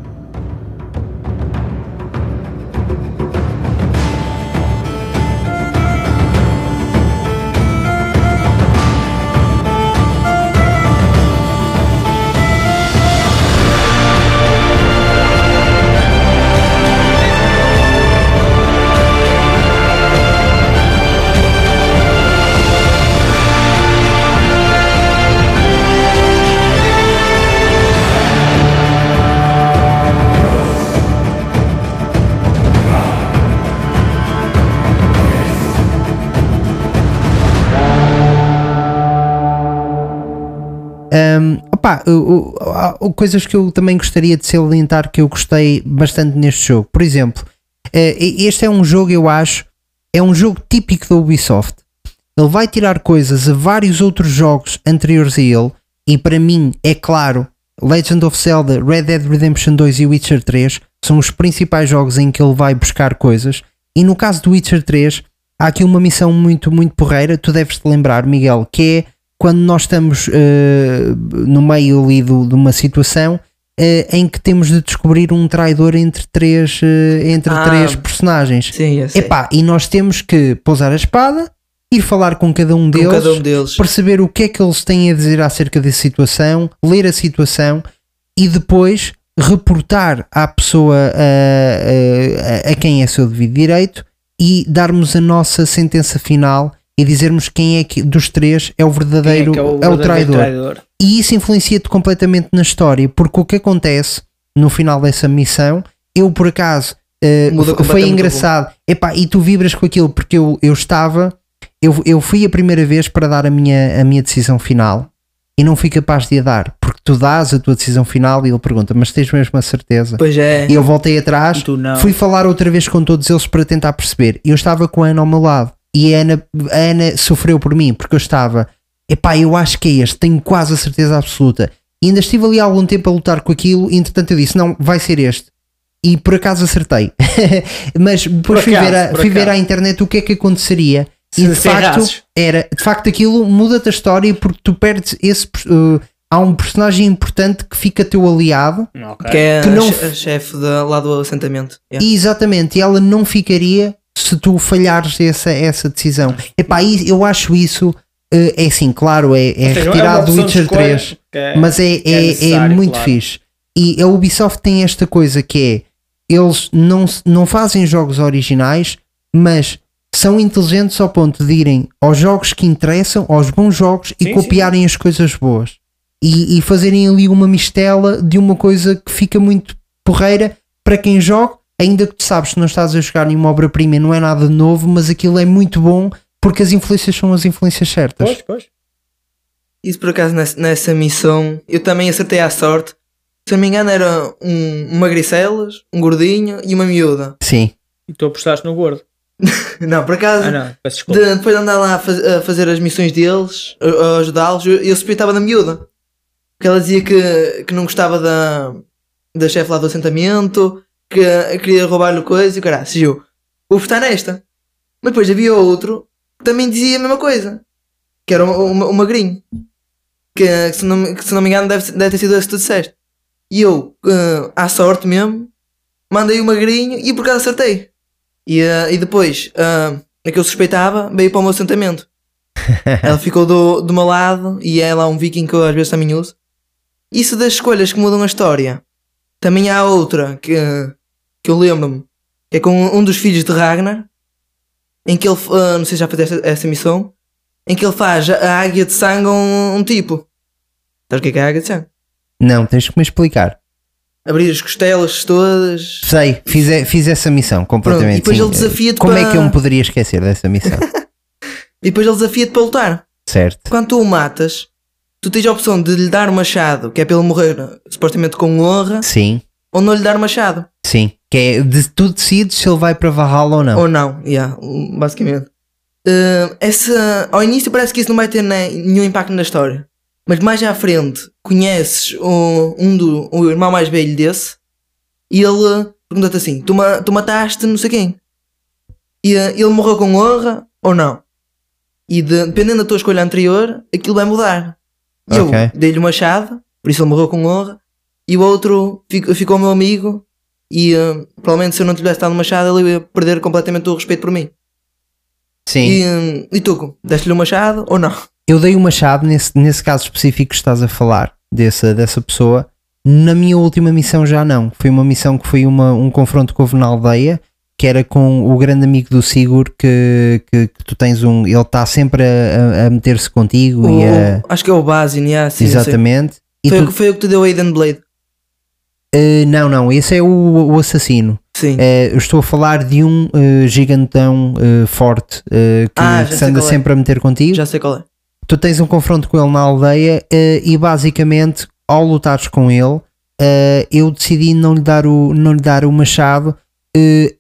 O- coisas que eu também gostaria de salientar que eu gostei bastante neste jogo. Por exemplo, eh, este é um jogo, eu acho, é um jogo típico da Ubisoft. Ele vai tirar coisas a vários outros jogos anteriores a ele, e para mim, é claro, Legend of Zelda, Red Dead Redemption 2 e Witcher 3 são os principais jogos em que ele vai buscar coisas. E no caso do Witcher 3, há aqui uma missão muito, muito porreira. Tu deves te lembrar, Miguel, que é quando nós estamos eh, no meio ali do- de uma situação eh, em que temos de descobrir um traidor entre três, eh, entre
Ah.
três personagens.
Sim, eu sei.
Epá, e nós temos que pousar a espada, ir falar com cada um deles,
cada um deles.
perceber o que é que eles têm a dizer acerca da situação, ler a situação e depois reportar à pessoa a, a- a quem é seu devido direito e darmos a nossa sentença final e dizermos quem é que dos três é o verdadeiro,
Quem
é o,
verdadeiro
traidor.
traidor?
E isso influencia-te completamente na história, porque o que acontece no final dessa missão, eu por acaso f- foi
o
engraçado, Epá, e tu vibras com aquilo, porque eu, eu estava, eu, eu fui a primeira vez para dar a minha, a minha decisão final e não fui capaz de a dar, porque tu dás a tua decisão final e ele pergunta, mas tens mesmo a certeza?
Pois é.
E eu voltei atrás, fui falar outra vez com todos eles para tentar perceber. Eu estava com a Ana ao meu lado e a Ana, a Ana sofreu por mim porque eu estava, epá, eu acho que é este, tenho quase a certeza absoluta. E ainda estive ali há algum tempo a lutar com aquilo, e entretanto eu disse: não, vai ser este. E por acaso acertei. Mas depois fui,
acaso,
ver, a, fui ver à internet o que é que aconteceria.
Se-
e de facto, era, de facto aquilo muda-te a história porque tu perdes esse. uh, há um personagem importante que fica teu aliado
Ok.
Que é
Que não-
a che- a chefe da- lá do assentamento. Yeah.
E exatamente, e ela não ficaria se tu falhares essa, essa decisão. Epá, eu acho isso, eh, é assim, claro, é, é
seja,
retirado
uma
do Witcher
escolha
3,
que é-
mas é, é, é,
necessário,
muito
claro.
fixe. E a Ubisoft tem esta coisa que é, eles não, não fazem jogos originais, mas são inteligentes ao ponto de irem aos jogos que interessam, aos bons jogos e
Sim,
copiarem as coisas boas. E, e fazerem ali uma mistela de uma coisa que fica muito porreira para quem joga, ainda que tu sabes que não estás a jogar nenhuma obra-prima e não é nada novo, mas aquilo é muito bom porque as influências são as influências certas.
Pois, pois.
Isso por acaso nessa, nessa missão eu também acertei à sorte. Se não me engano era um, magricelas, um gordinho e uma miúda.
Sim.
E tu apostaste no gordo.
Não, por acaso,
Ah, não. Peço desculpa.
de- depois de andar lá a, faz- a fazer as missões deles, a, a ajudá-los, eu, eu suspeitava da miúda. Porque ela dizia que, que não gostava da, da chefe lá do assentamento, que queria roubar-lhe coisa e caralho, se eu vou votar nesta. Mas depois havia outro que também dizia a mesma coisa, que era o, o, o magrinho. Que, que se não, me- que se não me engano deve, deve ter sido esse que tu disseste. E eu, eh, à sorte mesmo, mandei o magrinho e por acaso acertei. E, eh, e depois, uh, a que eu suspeitava veio para o meu assentamento. ela ficou do, do meu lado e é lá um viking que eu às vezes também uso. Isso das escolhas que mudam a história. Também há outra que, que eu lembro-me, é com um dos filhos de Ragnar, em que ele, ah, não sei se já fizeste essa, essa missão, em que ele faz a águia de sangue a um, um tipo. Sabes o que é, que é a águia de sangue?
Não, tens que me explicar.
Abrir as costelas todas.
Sei, fiz, fiz essa missão
Pronto,
completamente.
e depois
sim.
ele desafia-te
Como é
para-
que eu me poderia esquecer dessa missão?
E depois ele desafia-te para lutar.
certo.
Quando tu o matas, tu tens a opção de lhe dar machado, que é para ele morrer supostamente com honra,
Sim,
ou não lhe dar machado.
sim. Que é de, tu decides se ele vai para Valhalla ou não.
Ou não, yeah, basicamente. Uh, essa, ao início parece que isso não vai ter ne- nenhum impacto na história. mas mais à frente conheces o, um do, o irmão mais velho desse e ele pergunta-te assim: tu, ma- tu mataste não sei quem? E eh, ele morreu com honra ou não? E de- dependendo da tua escolha anterior, aquilo vai mudar. E eu dei-lhe o machado, por isso ele morreu com honra, e o outro fico- ficou meu amigo. E eh, provavelmente se eu não tivesse dado o machado, ele ia perder completamente o respeito por mim.
Sim.
E, eh, e tu, deste-lhe o machado ou não?
Eu dei o machado nesse, nesse caso específico que estás a falar, dessa, dessa pessoa. Na minha última missão já não. Foi uma missão que foi uma, um confronto que houve na aldeia, que era com o grande amigo do Sigur, que, que, que tu tens um. Ele está sempre a, a- a meter-se contigo e a.
O- acho que é o Basin, yeah, sim,
exatamente.
Foi,
tu-
o foi o que te deu a Aiden Blade.
Eh, não, não, esse é o, o assassino.
Sim.
Eu estou a falar de um eh, gigantão forte que,
Ah,
se anda
é.
sempre a meter contigo.
Já sei qual é.
tu tens um confronto com ele na aldeia e basicamente ao lutares com ele eu decidi não lhe dar o, não lhe dar o machado em-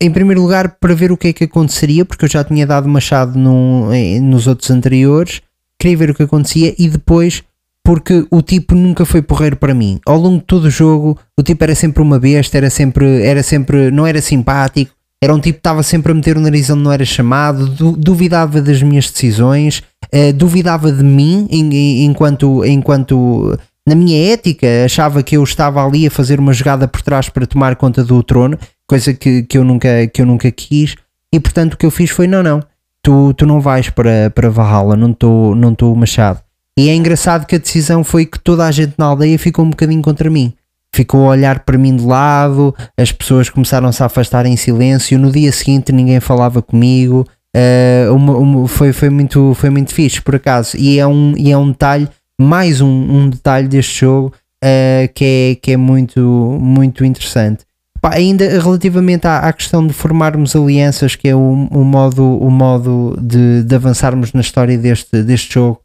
em primeiro lugar para ver o que é que aconteceria porque eu já tinha dado machado num- em- nos outros anteriores queria ver o que acontecia e depois porque o tipo nunca foi porreiro para mim. Ao longo de todo o jogo o tipo era sempre uma besta era sempre, era sempre não era simpático. Era um tipo que estava sempre a meter o nariz onde não era chamado, du- duvidava das minhas decisões, eh, duvidava de mim enquanto, enquanto na minha ética achava que eu estava ali a fazer uma jogada por trás para tomar conta do trono, coisa que, que, eu, nunca, que eu nunca quis, e portanto o que eu fiz foi: não, não, tu, tu não vais para, para Valhalla, não estou não machado. E é engraçado que a decisão foi que toda a gente na aldeia ficou um bocadinho contra mim. Ficou a olhar para mim de lado, as pessoas começaram-se a afastar em silêncio. No dia seguinte ninguém falava comigo. eh, uma- uma- foi, foi, muito, foi muito fixe, por acaso. E é um, e é um detalhe, mais um, um detalhe deste jogo eh, que, é, que é muito, muito interessante. Pá, ainda relativamente à, à questão de formarmos alianças, que é o, o modo, o modo de, de avançarmos na história deste, deste jogo,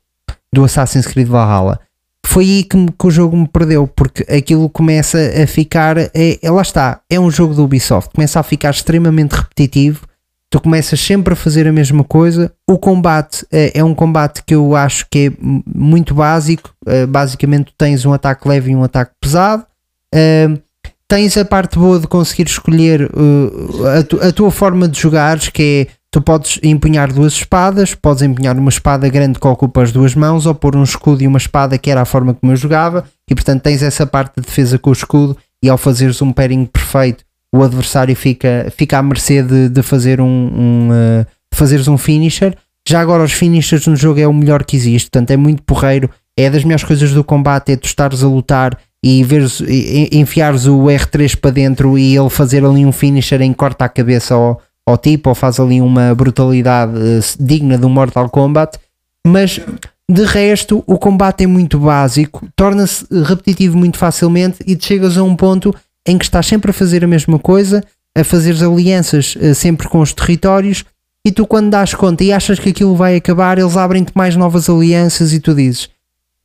do Assassin's Creed Valhalla. Foi aí que, me- que o jogo me perdeu, porque aquilo começa a ficar. É, é- lá está, é um jogo do Ubisoft, começa a ficar extremamente repetitivo. Tu começas sempre a fazer a mesma coisa. O combate é, é um combate que eu acho que é muito básico. Eh, basicamente, tens um ataque leve e um ataque pesado. Eh, tens a parte boa de conseguir escolher uh, a, tu- a tua forma de jogares, que é tu podes empunhar duas espadas, podes empunhar uma espada grande que ocupa as duas mãos, ou pôr um escudo e uma espada, que era a forma como eu jogava, e portanto tens essa parte de defesa com o escudo, e ao fazeres um pairing perfeito, o adversário fica, fica à mercê de, de fazer um, um, uh, fazeres um finisher. Já agora os finishers no jogo é o melhor que existe, portanto é muito porreiro, é das melhores coisas do combate, é tu estares a lutar e veres, enfiares o R3 para dentro e ele fazer ali um finisher em corta a cabeça ao, ao tipo ou faz ali uma brutalidade eh, digna do Mortal Kombat, mas de resto o combate é muito básico, torna-se repetitivo muito facilmente e chegas a um ponto em que estás sempre a fazer a mesma coisa, a fazeres alianças eh, sempre com os territórios e tu quando dás conta e achas que aquilo vai acabar, eles abrem-te mais novas alianças e tu dizes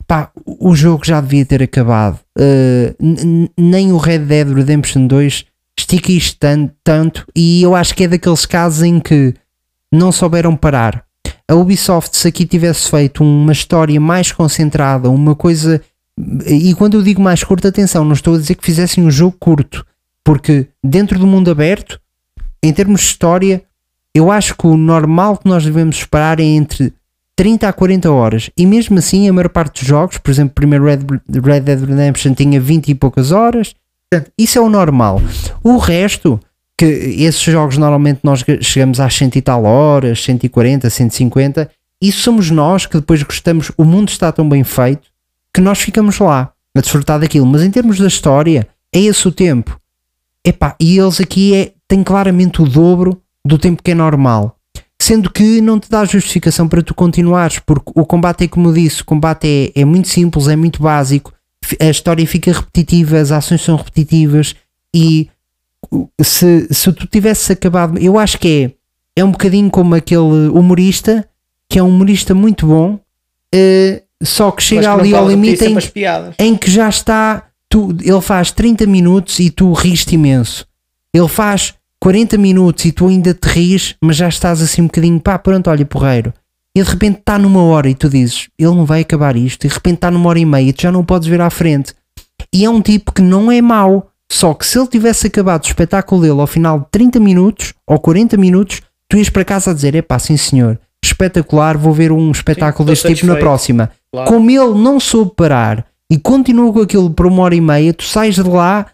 pá, o jogo já devia ter acabado. Uh, nem o Red Dead Redemption 2 estica isto tan- tanto, e eu acho que é daqueles casos em que não souberam parar. A Ubisoft, se aqui tivesse feito uma história mais concentrada, uma coisa. E quando eu digo mais curta, atenção, não estou a dizer que fizessem um jogo curto, porque dentro do mundo aberto, em termos de história, eu acho que o normal que nós devemos esperar é entre 30 a 40 horas. E mesmo assim, a maior parte dos jogos, por exemplo, o primeiro Red, Red Dead Redemption tinha 20 e poucas horas. Portanto, isso é o normal. O resto, que esses jogos normalmente nós chegamos às 100 e tal horas, 140, 150, isso somos nós que depois gostamos. O mundo está tão bem feito que nós ficamos lá a desfrutar daquilo. Mas em termos da história, é esse o tempo. Epá, e eles aqui é, têm claramente o dobro do tempo que é normal sendo que não te dá justificação para tu continuares, porque o combate é como eu disse, o combate é, é muito simples, é muito básico, a história fica repetitiva, as ações são repetitivas e se, se tu tivesses acabado, eu acho que é, é um bocadinho como aquele humorista, que é um humorista muito bom, eh, só que chega ali ao limite em, em que já está, tu, ele faz 30 minutos e tu riste imenso. Ele faz 40 minutos e tu ainda te ris, mas já estás assim um bocadinho, pá, pronto, olha, porreiro. E de repente está numa hora e tu dizes, ele não vai acabar isto, e de repente está numa hora e meia e tu já não podes ver à frente. E é um tipo que não é mau, só que se ele tivesse acabado o espetáculo dele ao final de 30 minutos ou 40 minutos, tu ias para casa a dizer: é pá, sim senhor, espetacular, vou ver um espetáculo
Sim,
deste tipo na próxima.
Claro.
Como ele não soube parar e continua com aquilo por uma hora e meia, tu sais de lá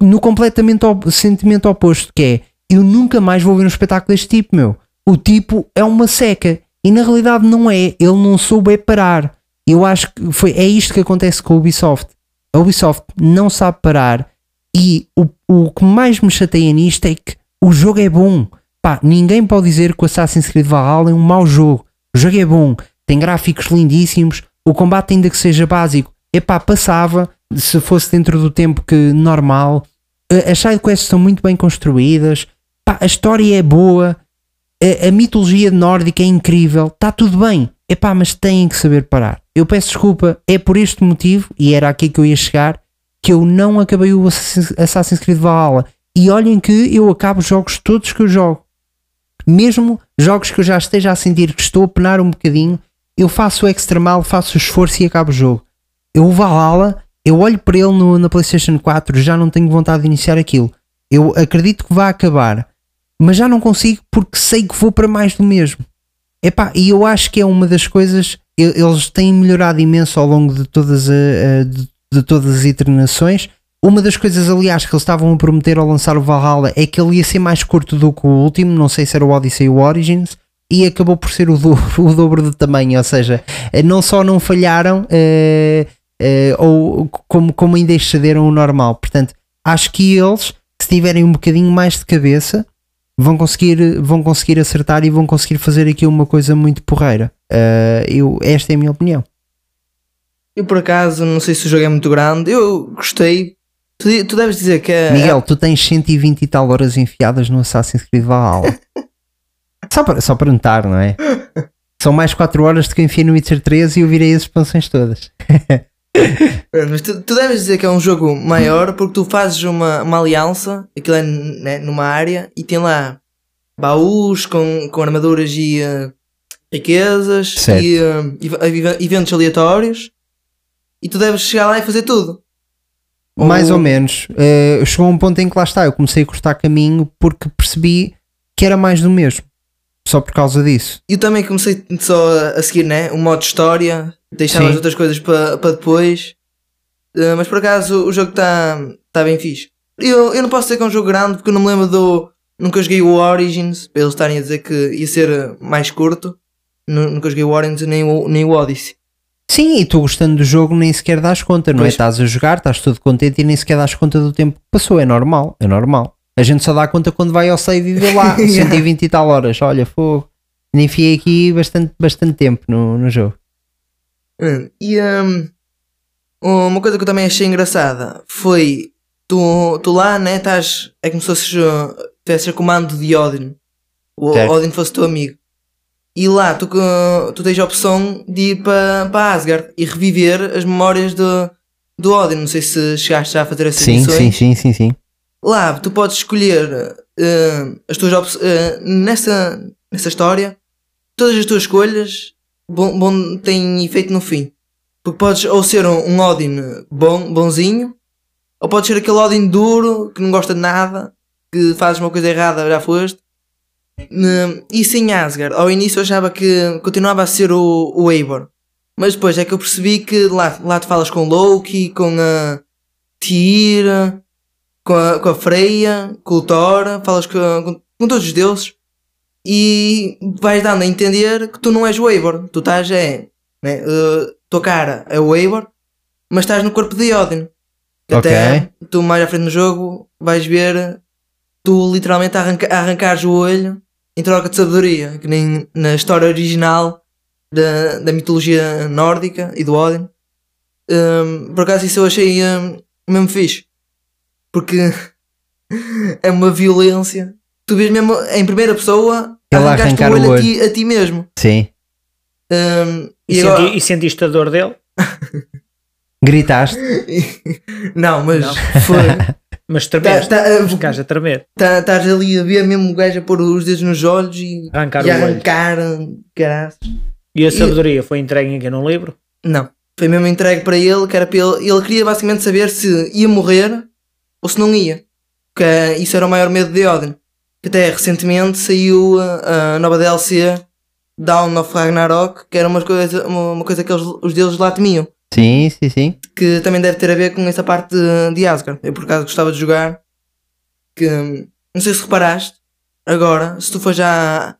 no completamente op- sentimento oposto, que é eu nunca mais vou ver um espetáculo deste tipo, meu. O tipo é uma seca. E na realidade não é, ele não soube é parar. Eu acho que foi, é isto que acontece com a Ubisoft. A Ubisoft não sabe parar e o, o que mais me chateia nisto é que o jogo é bom. Pá, ninguém pode dizer que o Assassin's Creed Valhalla é um mau jogo. O jogo é bom, tem gráficos lindíssimos, o combate ainda que seja básico, epá, passava se fosse dentro do tempo que normal. As sidequests estão muito bem construídas, pá, a história é boa, a, a mitologia nórdica é incrível, está tudo bem. Epá, mas têm que saber parar. Eu peço desculpa, é por este motivo, e era aqui que eu ia chegar, que eu não acabei o Assassin's Creed Valhalla. E olhem que eu acabo os jogos todos que eu jogo. Mesmo jogos que eu já esteja a sentir que estou a penar um bocadinho, eu faço o extremal, faço o esforço e acabo o jogo. Eu o Valhalla, eu olho para ele no- na PlayStation 4, já não tenho vontade de iniciar aquilo. Eu acredito que vai acabar, mas já não consigo porque sei que vou para mais do mesmo. Epá, e eu acho que é uma das coisas, eles têm melhorado imenso ao longo de todas, a- de, de todas as iterações. Uma das coisas, aliás, que eles estavam a prometer ao lançar o Valhalla é que ele ia ser mais curto do que o último, não sei se era o Odyssey ou o Origins, e acabou por ser o, do- o dobro de tamanho, ou seja, não só não falharam, eh, eh, ou como, como ainda excederam o normal. Portanto, acho que eles, se tiverem um bocadinho mais de cabeça, vão conseguir, vão conseguir acertar e vão conseguir fazer aqui uma coisa muito porreira. Eh, eu, esta é a minha opinião.
Eu por acaso, não sei se o jogo é muito grande, eu gostei. Tu, tu deves dizer que é.
Miguel, tu tens 120 e tal horas enfiadas no Assassin's Creed Valhalla. só, para, só para notar, não é? São mais 4 horas do que eu enfiei no Witcher 3 e eu virei as expansões todas.
É, Mas tu, tu deves dizer que é um jogo maior porque tu fazes uma, uma aliança, aquilo é né, numa área, e tem lá baús com, com armaduras e eh, riquezas
Certo.
e eh, ev- eventos aleatórios, e tu deves chegar lá e fazer tudo.
Mais
Ou-
ou menos. Eh, chegou a um ponto em que lá está, eu comecei a cortar caminho porque percebi que era mais do mesmo. Só por causa disso.
Eu também comecei só a, a seguir, né? O modo história, deixava
Sim.
as outras coisas para para depois. Uh, mas por acaso o jogo está tá bem fixe. Eu, eu não posso dizer que é um jogo grande porque eu não me lembro do. Nunca joguei o Origins, para eles estarem a dizer que ia ser uh, mais curto. Nu- Nunca joguei o Origins nem o, nem o Odyssey.
Sim, e tu gostando do jogo nem sequer dás conta, não é?
Pois.
Estás a jogar, estás todo contente e nem sequer dás conta do tempo que passou. É normal, é normal. A gente só dá conta quando vai ao save e vê lá
Yeah.
120 e tal horas. Olha, fogo. Nem enfiei aqui bastante, bastante tempo no, no jogo.
Hum, E um, uma coisa que eu também achei engraçada foi tu, tu lá, né? Estás. É como se fosses, uh, comando de Odin. O
Certo.
Odin fosse teu amigo. E lá tu, uh, tu tens a opção de ir para para Asgard e reviver as memórias do, do Odin. Não sei se chegaste já a fazer essas
Sim,
missões.
sim, sim, sim, sim.
Lá tu podes escolher uh, as tuas opções. nessa, nessa história, todas as tuas escolhas bom, bom, têm efeito no fim. Porque podes ou ser um, um Odin bom, bonzinho, ou podes ser aquele Odin duro que não gosta de nada, que fazes uma coisa errada, já foste. Hum, Isso em Asgard. Ao início eu achava que continuava a ser o, o Eivor. Mas depois é que eu percebi que lá, lá tu falas com Loki, com a Tyr, com a, com a Freya, com o Thor, falas com, com, com todos os deuses e vais dando a entender que tu não és o Eivor. Tu estás, é, né, uh, tua cara é o Eivor, mas estás no corpo de Odin. Até tu mais à frente no jogo vais ver tu literalmente arranca, arrancares o olho em troca de sabedoria, que nem na história original da, da mitologia nórdica e do Odin. Um, por acaso isso eu achei um, mesmo fixe. Porque é uma violência. Tu vês mesmo em primeira pessoa
Ele a
arrancaste
arrancar
o olho,
o
A,
olho.
ti, a ti mesmo.
Sim.
Um,
E,
e agora-
senti- e sentiste a dor dele?
Gritaste.
Não, mas
Não.
foi.
Mas tremeste.
Tá- tá,
Ficas a tremer.
Tá- Estás ali a ver mesmo o gajo a pôr os dedos nos olhos e,
Arrancar
e
o olho.
arrancar caraças.
E a sabedoria foi entregue aqui num livro?
Não. Foi mesmo entregue para ele, que era para ele. Ele queria basicamente saber se ia morrer ou se não ia. Que eh, isso era o maior medo de Odin. Que até recentemente saiu a, a nova DLC Dawn of Ragnarok, que era uma coisa, uma, uma coisa que eles, os deuses lá temiam.
Sim, sim, sim.
Que também deve ter a ver com essa parte de, de Asgard. Eu por acaso gostava de jogar. Que não sei se reparaste. Agora, se tu for já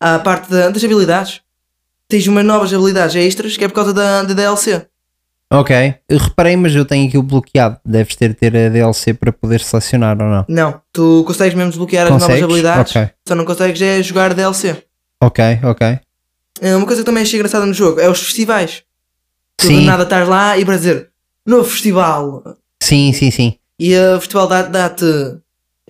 à, à parte da- das habilidades, tens umas novas habilidades extras que é por causa da, da DLC.
Ok. Eu reparei, mas eu tenho aquilo bloqueado. Deves ter ter a DLC para poder selecionar ou não.
Não, tu consegues mesmo desbloquear as novas
Consegues?
habilidades,
Ok.
só não consegues é jogar DLC.
Ok, ok.
Eh, Uma coisa que também achei engraçada no jogo é os festivais. Tu
Sim.
nada estás lá e para dizer novo festival.
Sim, sim, sim.
E o festival dá- dá-te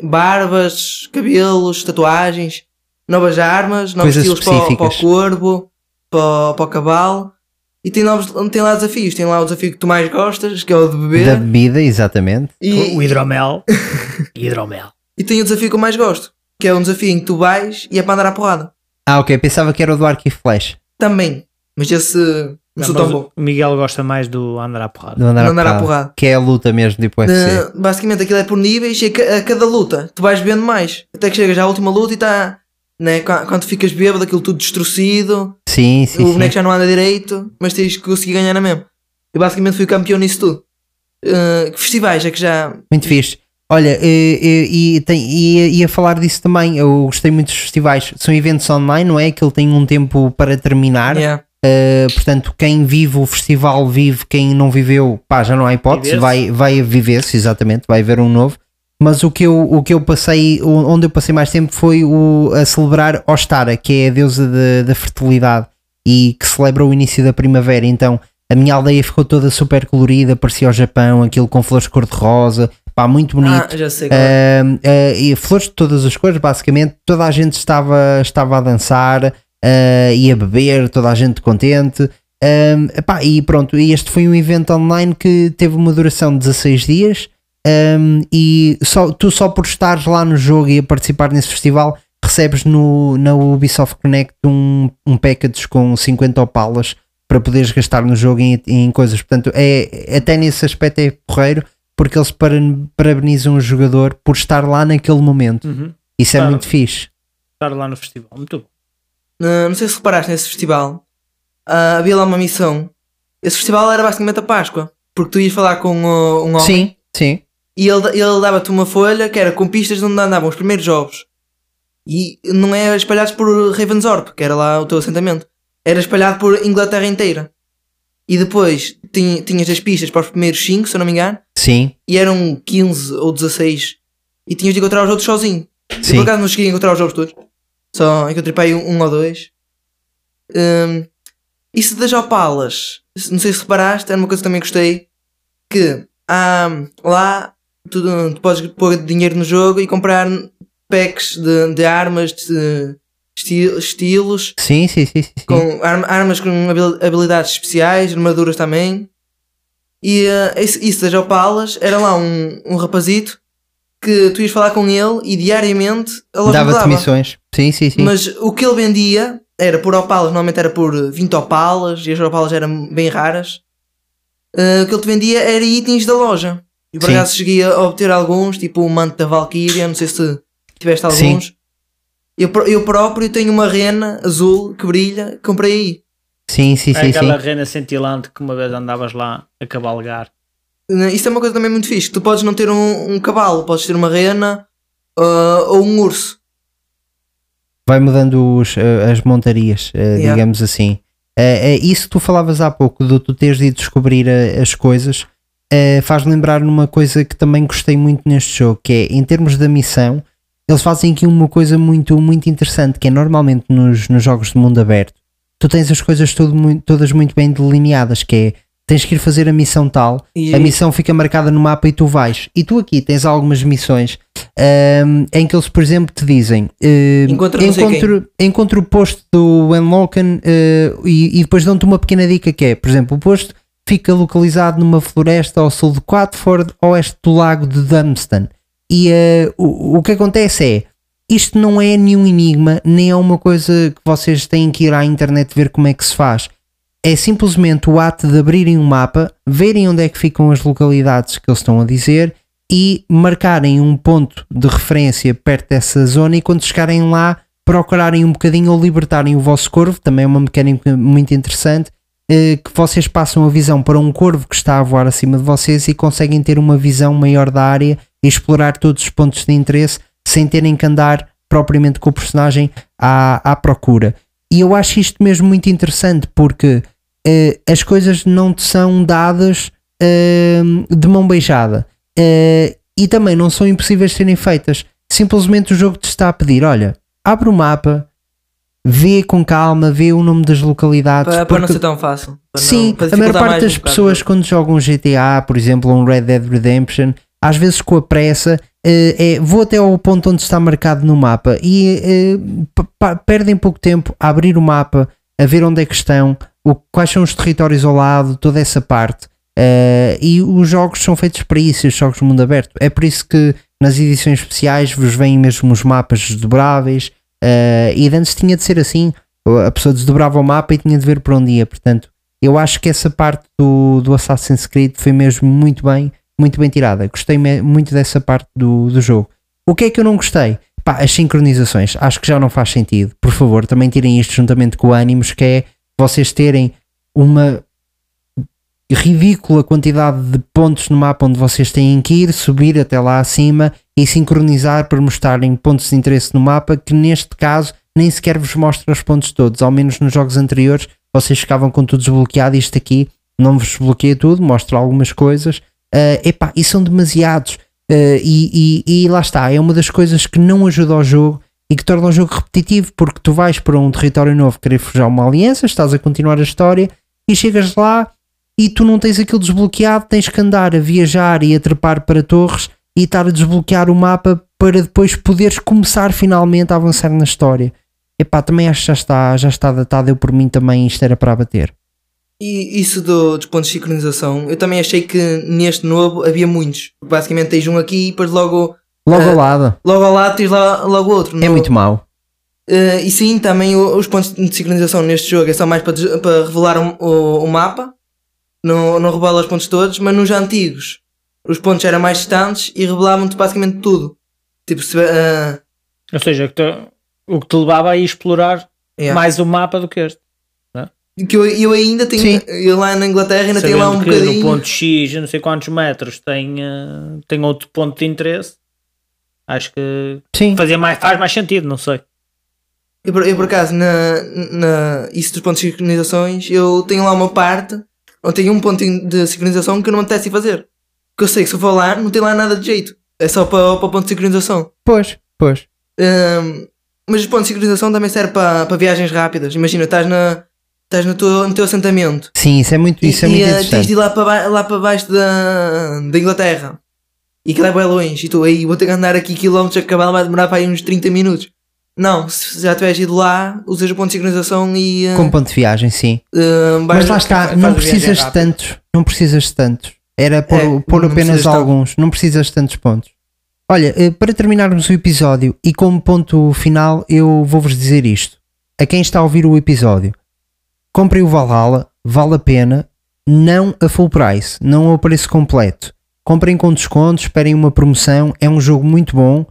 barbas, cabelos, tatuagens, novas armas, novos
Coisas
estilos para, para o
específicas.
corvo, para, para o cavalo. E tem, novos, tem lá desafios. Tem lá o desafio que tu mais gostas, que é o de beber.
Da bebida, exatamente.
E,
O hidromel. hidromel.
e tem o desafio que eu mais gosto, que é um desafio em que tu vais e é para andar à porrada.
Ah, ok. Pensava que era o do arco e flash.
Também. Mas esse não,
mas
tão bom.
o Miguel gosta mais do andar à porrada.
Do andar, à,
andar à
porrada,
porrada.
Que é a luta mesmo, tipo UFC.
Uh, basicamente aquilo é por níveis e a, ca- a cada luta tu vais vendo mais. Até que chegas à última luta e está. Né, qua- quando ficas bêbado, aquilo tudo destruído,
Sim, sim,
o
sim.
boneco já não anda direito, mas tens que conseguir ganhar na mesma. Eu basicamente fui o campeão nisso tudo. Uh, que festivais é que já.
Muito fixe. Olha, e, e, e tem, ia, falar disso também. Eu gostei muito dos festivais. São eventos online, não é? Que ele tem um tempo para terminar.
Yeah.
Uh, portanto, quem vive o festival vive, quem não viveu, pá, já não há hipótese, vai, vai viver-se, exatamente, vai haver um novo. Mas o que eu, o que eu passei, onde eu passei mais tempo foi o, a celebrar Ostara, que é a deusa da- da fertilidade e que celebra o início da primavera. Então a minha aldeia ficou toda super colorida, parecia o Japão, aquilo com flores cor-de-rosa, pá, muito bonito.
Ah, já sei. é.
Uh, uh, e flores de todas as cores, basicamente, toda a gente estava, estava a dançar uh, e a beber, toda a gente contente. Um, epá, e pronto, este foi um evento online que teve uma duração de 16 dias. Um, e só, tu só por estares lá no jogo e a participar nesse festival recebes no, na Ubisoft Connect um, um package com 50 opalas para poderes gastar no jogo em, em coisas. Portanto, é, até nesse aspecto é porreiro porque eles para- parabenizam o jogador por estar lá naquele momento.
Uhum.
Isso é
Claro.
muito fixe.
Estar lá no festival. Muito bom.
Uh, não sei se reparaste nesse festival, ah, havia lá uma missão. Esse festival era basicamente a Páscoa, porque tu ias falar com uh, um homem
Sim, sim.
E ele, ele dava-te uma folha que era com pistas de onde andavam os primeiros jogos. E não é espalhados por Ravensthorpe, que era lá o teu assentamento. Era espalhado por Inglaterra inteira. E depois tinha- tinhas as pistas para os primeiros 5, se eu não me engano.
Sim,
E eram 15 ou 16. E tinhas de encontrar os outros sozinho.
Sim.
por acaso não cheguei a encontrar os jogos todos. Só encontrei para aí um, um ou dois. Hum, isso das opalas, não sei se reparaste, era uma coisa que também gostei. Que há lá, tu, tu podes pôr dinheiro no jogo e comprar packs de, de armas, de esti- estilos,
Sim, sim, sim, sim,
com arma- armas com habil- habilidades especiais, armaduras também. E eh, isso, das opalas, era lá um, um rapazito que tu ias falar com ele e diariamente loja
Dava-te missões. Sim, sim, sim.
Mas o que ele vendia era por opalas, normalmente era por 20 opalas e as opalas eram bem raras. Eh, o que ele te vendia era itens da loja. E por acaso cheguei a obter alguns, tipo o manto da Valkyria, não sei se tiveste
Sim.
alguns. Eu, eu próprio tenho uma rena azul que brilha, comprei aí.
Sim, sim,
É
sim,
aquela
sim.
rena cintilante que uma vez andavas lá a cavalgar.
Isso é uma coisa também muito fixe. Tu podes não ter um, um cavalo, podes ter uma rena ah, ou um urso.
Vai mudando os, eh, as montarias, eh,
Yeah.
digamos assim. Eh, isso que tu falavas há pouco, de tu teres de descobrir as coisas, eh, faz lembrar numa coisa que também gostei muito neste jogo, que é em termos da missão, eles fazem aqui uma coisa muito, muito interessante, que é normalmente nos, nos jogos de mundo aberto, tu tens as coisas tudo todas muito bem delineadas, que é tens que ir fazer a missão tal,
E-
a missão fica marcada no mapa e tu vais. E tu aqui tens algumas missões ahm, em que eles, por exemplo, te dizem
não sei
encontro, encontro o posto do Enloken ah, e, e depois dão-te uma pequena dica que é, por exemplo, o posto fica localizado numa floresta ao sul de Quatford, oeste do lago de Dunstan. E ah, o, o que acontece é isto não é nenhum enigma, nem é uma coisa que vocês têm que ir à internet ver como é que se faz. É simplesmente o ato de abrirem um mapa, verem onde é que ficam as localidades que eles estão a dizer e marcarem um ponto de referência perto dessa zona e quando chegarem lá procurarem um bocadinho ou libertarem o vosso corvo, também é uma mecânica muito interessante, que vocês passam a visão para um corvo que está a voar acima de vocês e conseguem ter uma visão maior da área e explorar todos os pontos de interesse sem terem que andar propriamente com o personagem à, à procura. E eu acho isto mesmo muito interessante porque eh, as coisas não te são dadas eh, de mão beijada eh, e também não são impossíveis de serem feitas. Simplesmente o jogo te está a pedir: olha, abre o mapa, vê com calma, vê o nome das localidades.
Para, para não
porque-
ser tão fácil.
Sim,
não,
a maior parte das pessoas quando jogam um GTA, por exemplo, um Red Dead Redemption, às vezes com a pressa, eh, é, vou até ao ponto onde está marcado no mapa e eh, perdem pouco tempo a abrir o mapa, a ver onde é que estão, o- quais são os territórios ao lado, toda essa parte. Eh, e os jogos são feitos para isso, os jogos de mundo aberto. É por isso que nas edições especiais vos vêm mesmo os mapas desdobráveis. Eh, e antes tinha de ser assim: a pessoa desdobrava o mapa e tinha de ver para onde ia. Portanto, eu acho que essa parte do, do Assassin's Creed foi mesmo muito bem, muito bem tirada. Gostei muito dessa parte do, do jogo. O que é que eu não gostei? Pá, as sincronizações. Acho que já não faz sentido. Por favor, também tirem isto juntamente com o Animus, que é vocês terem uma ridícula quantidade de pontos no mapa onde vocês têm que ir, subir até lá acima e sincronizar para mostrarem pontos de interesse no mapa que neste caso nem sequer vos mostra os pontos todos, ao menos nos jogos anteriores vocês ficavam com tudo desbloqueado isto aqui não vos desbloqueia tudo, mostra algumas coisas. Ah, epá, e são demasiados. Ah, e, e- e lá está, é uma das coisas que não ajuda ao jogo e que torna o jogo repetitivo porque tu vais para um território novo querer forjar uma aliança, estás a continuar a história e chegas lá e tu não tens aquilo desbloqueado, tens que andar a viajar e a trepar para torres e estar a desbloquear o mapa para depois poderes começar finalmente a avançar na história. Epá, também acho que já está, já está datado, eu por mim também isto era para bater.
E isso do- dos pontos de sincronização, eu também achei que neste novo havia muitos. Basicamente tens um aqui e depois logo,
Logo
Eh,
ao lado,
logo ao lado tens lá, logo outro.
é
No-
muito mau.
Eh, e sim, também os pontos de sincronização neste jogo é só mais para, para revelar o, o- o mapa, não, não revela os pontos todos, mas nos antigos os pontos eram mais distantes e revelavam-te basicamente tudo. Tipo, se, eh,
Ou seja, que te- o que te levava a ir explorar
yeah.
mais o mapa do que este.
que eu, eu ainda tenho,
Sim.
eu lá na Inglaterra ainda tenho lá um
Sabendo que
bocadinho.
no ponto X, não sei quantos metros, tem, eh, tem outro ponto de interesse. Acho que
Sim,
fazia mais, faz mais sentido, não sei.
Eu, por- eu, por acaso, na, na, isso dos pontos de sincronizações, eu tenho lá uma parte onde tenho um ponto de sincronização que eu não me apetece fazer. Porque eu sei que se eu for lá, não tem lá nada de jeito. É só para, para o ponto de sincronização.
pois, pois.
Hum, mas o ponto de sincronização também serve para, para viagens rápidas. Imagina, estás, na, estás no, teu, no teu assentamento
Sim, isso é muito, isso é
e,
muito
e, eh, tens de
interessante.
ir lá para, lá para baixo da, da Inglaterra. E que é bem longe. E tu aí vou ter que andar aqui quilómetros a cavalo, vai demorar para aí uns 30 minutos. Não, se já tiveres ido lá, usas o ponto de sincronização e. eh,
Com ponto de viagem, sim.
vais-
Mas lá está, não precisas de tantos. Não precisas de tantos. Era pôr,
É,
pôr
não
apenas alguns. Não precisas de tantos pontos. Olha, eh, para terminarmos o episódio e como ponto final, eu vou-vos dizer isto. A quem está a ouvir o episódio, comprem o Valhalla, vale a pena, não a full price, não ao preço completo. Comprem com desconto, esperem uma promoção, é um jogo muito bom,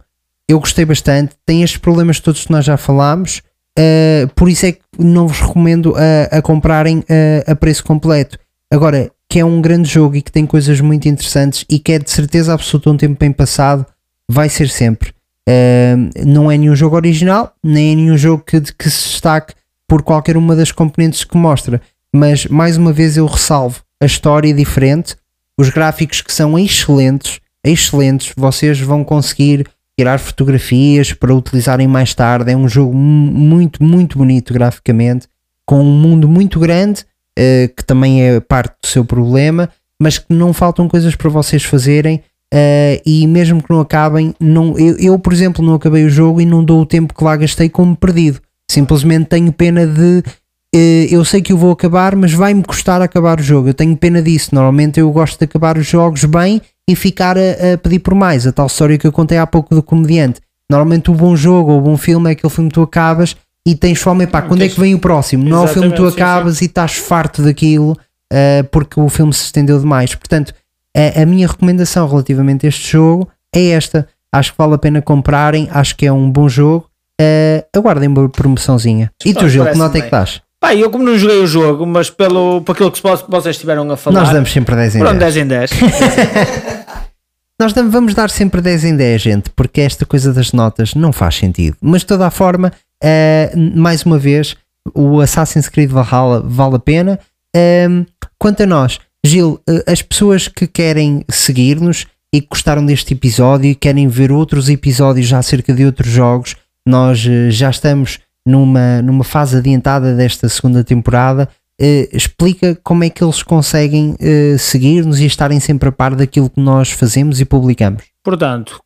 eu gostei bastante, tem estes problemas todos que nós já falámos, uh, por isso é que não vos recomendo a, a comprarem uh, a preço completo. Agora, que é um grande jogo e que tem coisas muito interessantes e que é de certeza absoluta um tempo bem passado, vai ser sempre. Uh, não é nenhum jogo original, nem é nenhum jogo que, que se destaque por qualquer uma das componentes que mostra, mas mais uma vez eu ressalvo a história diferente, os gráficos que são excelentes, excelentes, vocês vão conseguir tirar fotografias para utilizarem mais tarde. É um jogo mu- muito, muito bonito graficamente, com um mundo muito grande, eh, que também é parte do seu problema, mas que não faltam coisas para vocês fazerem. eh, e mesmo que não acabem, não, eu, eu, por exemplo, não acabei o jogo e não dou o tempo que lá gastei como perdido. Simplesmente tenho pena de. eh, eu sei que eu vou acabar, mas vai-me custar acabar o jogo. Eu tenho pena disso. Normalmente eu gosto de acabar os jogos bem e ficar a, a pedir por mais. A tal história que eu contei há pouco do comediante. Normalmente o bom jogo ou o bom filme é aquele filme que tu acabas e tens fome, pá, quando é que vem o próximo? Não é o filme que tu
Exatamente, sim,
acabas e estás farto daquilo uh, porque o filme se estendeu demais. Portanto, a, a minha recomendação relativamente a este jogo é esta. Acho que vale a pena comprarem, acho que é um bom jogo. Uh, aguardem uma promoçãozinha. E tu, Gil, que nota é que
bem. Pá, eu como não joguei o jogo, mas pelo, por aquilo que vo- vocês estiveram a falar,
Nós damos sempre 10 em
pronto,
10.
10 em 10.
Nós vamos dar sempre 10 em 10, gente, porque esta coisa das notas não faz sentido. Mas de toda a forma, eh, mais uma vez, o Assassin's Creed Valhalla vale a pena. Ehm, quanto a nós, Gil, eh, as pessoas que querem seguir-nos e que gostaram deste episódio e querem ver outros episódios já acerca de outros jogos, nós eh, já estamos numa, numa fase adiantada desta segunda temporada. Eh, explica como é que eles conseguem eh, seguir-nos e estarem sempre a par daquilo que nós fazemos e publicamos.
Portanto,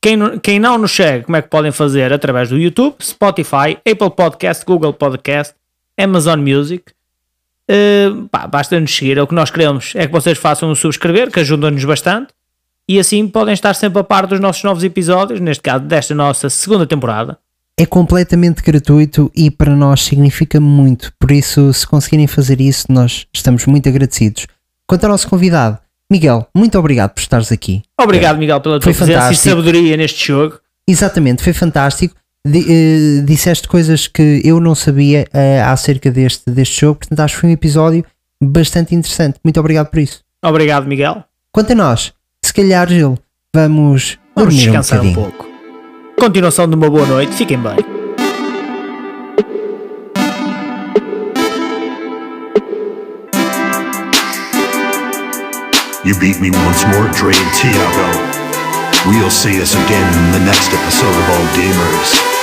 quem, quem não nos segue, como é que podem fazer? Através do YouTube, Spotify, Apple Podcast, Google Podcast, Amazon Music. Uh, pá, basta nos seguir. É o que nós queremos é que vocês façam o subscrever, que ajuda-nos bastante. E assim podem estar sempre a par dos nossos novos episódios, neste caso desta nossa segunda temporada.
É completamente gratuito e para nós significa muito. Por isso, se conseguirem fazer isso, nós estamos muito agradecidos. Quanto ao nosso convidado, Miguel, muito obrigado por estares aqui.
Obrigado, Miguel, pela tua
Foi
presença e sabedoria neste jogo.
Exatamente, foi fantástico. Di- eh, disseste coisas que eu não sabia eh, acerca deste, deste jogo, portanto acho que foi um episódio bastante interessante. Muito obrigado por isso.
Obrigado, Miguel.
Quanto a nós, se calhar, Gil, vamos,
Vamos
dormir um
descansar um,
bocadinho.
pouco. Continuação de uma boa noite. Fiquem bem.
You beat me once more, Dre and Tiago. We'll see us again in the next episode of All Gamers.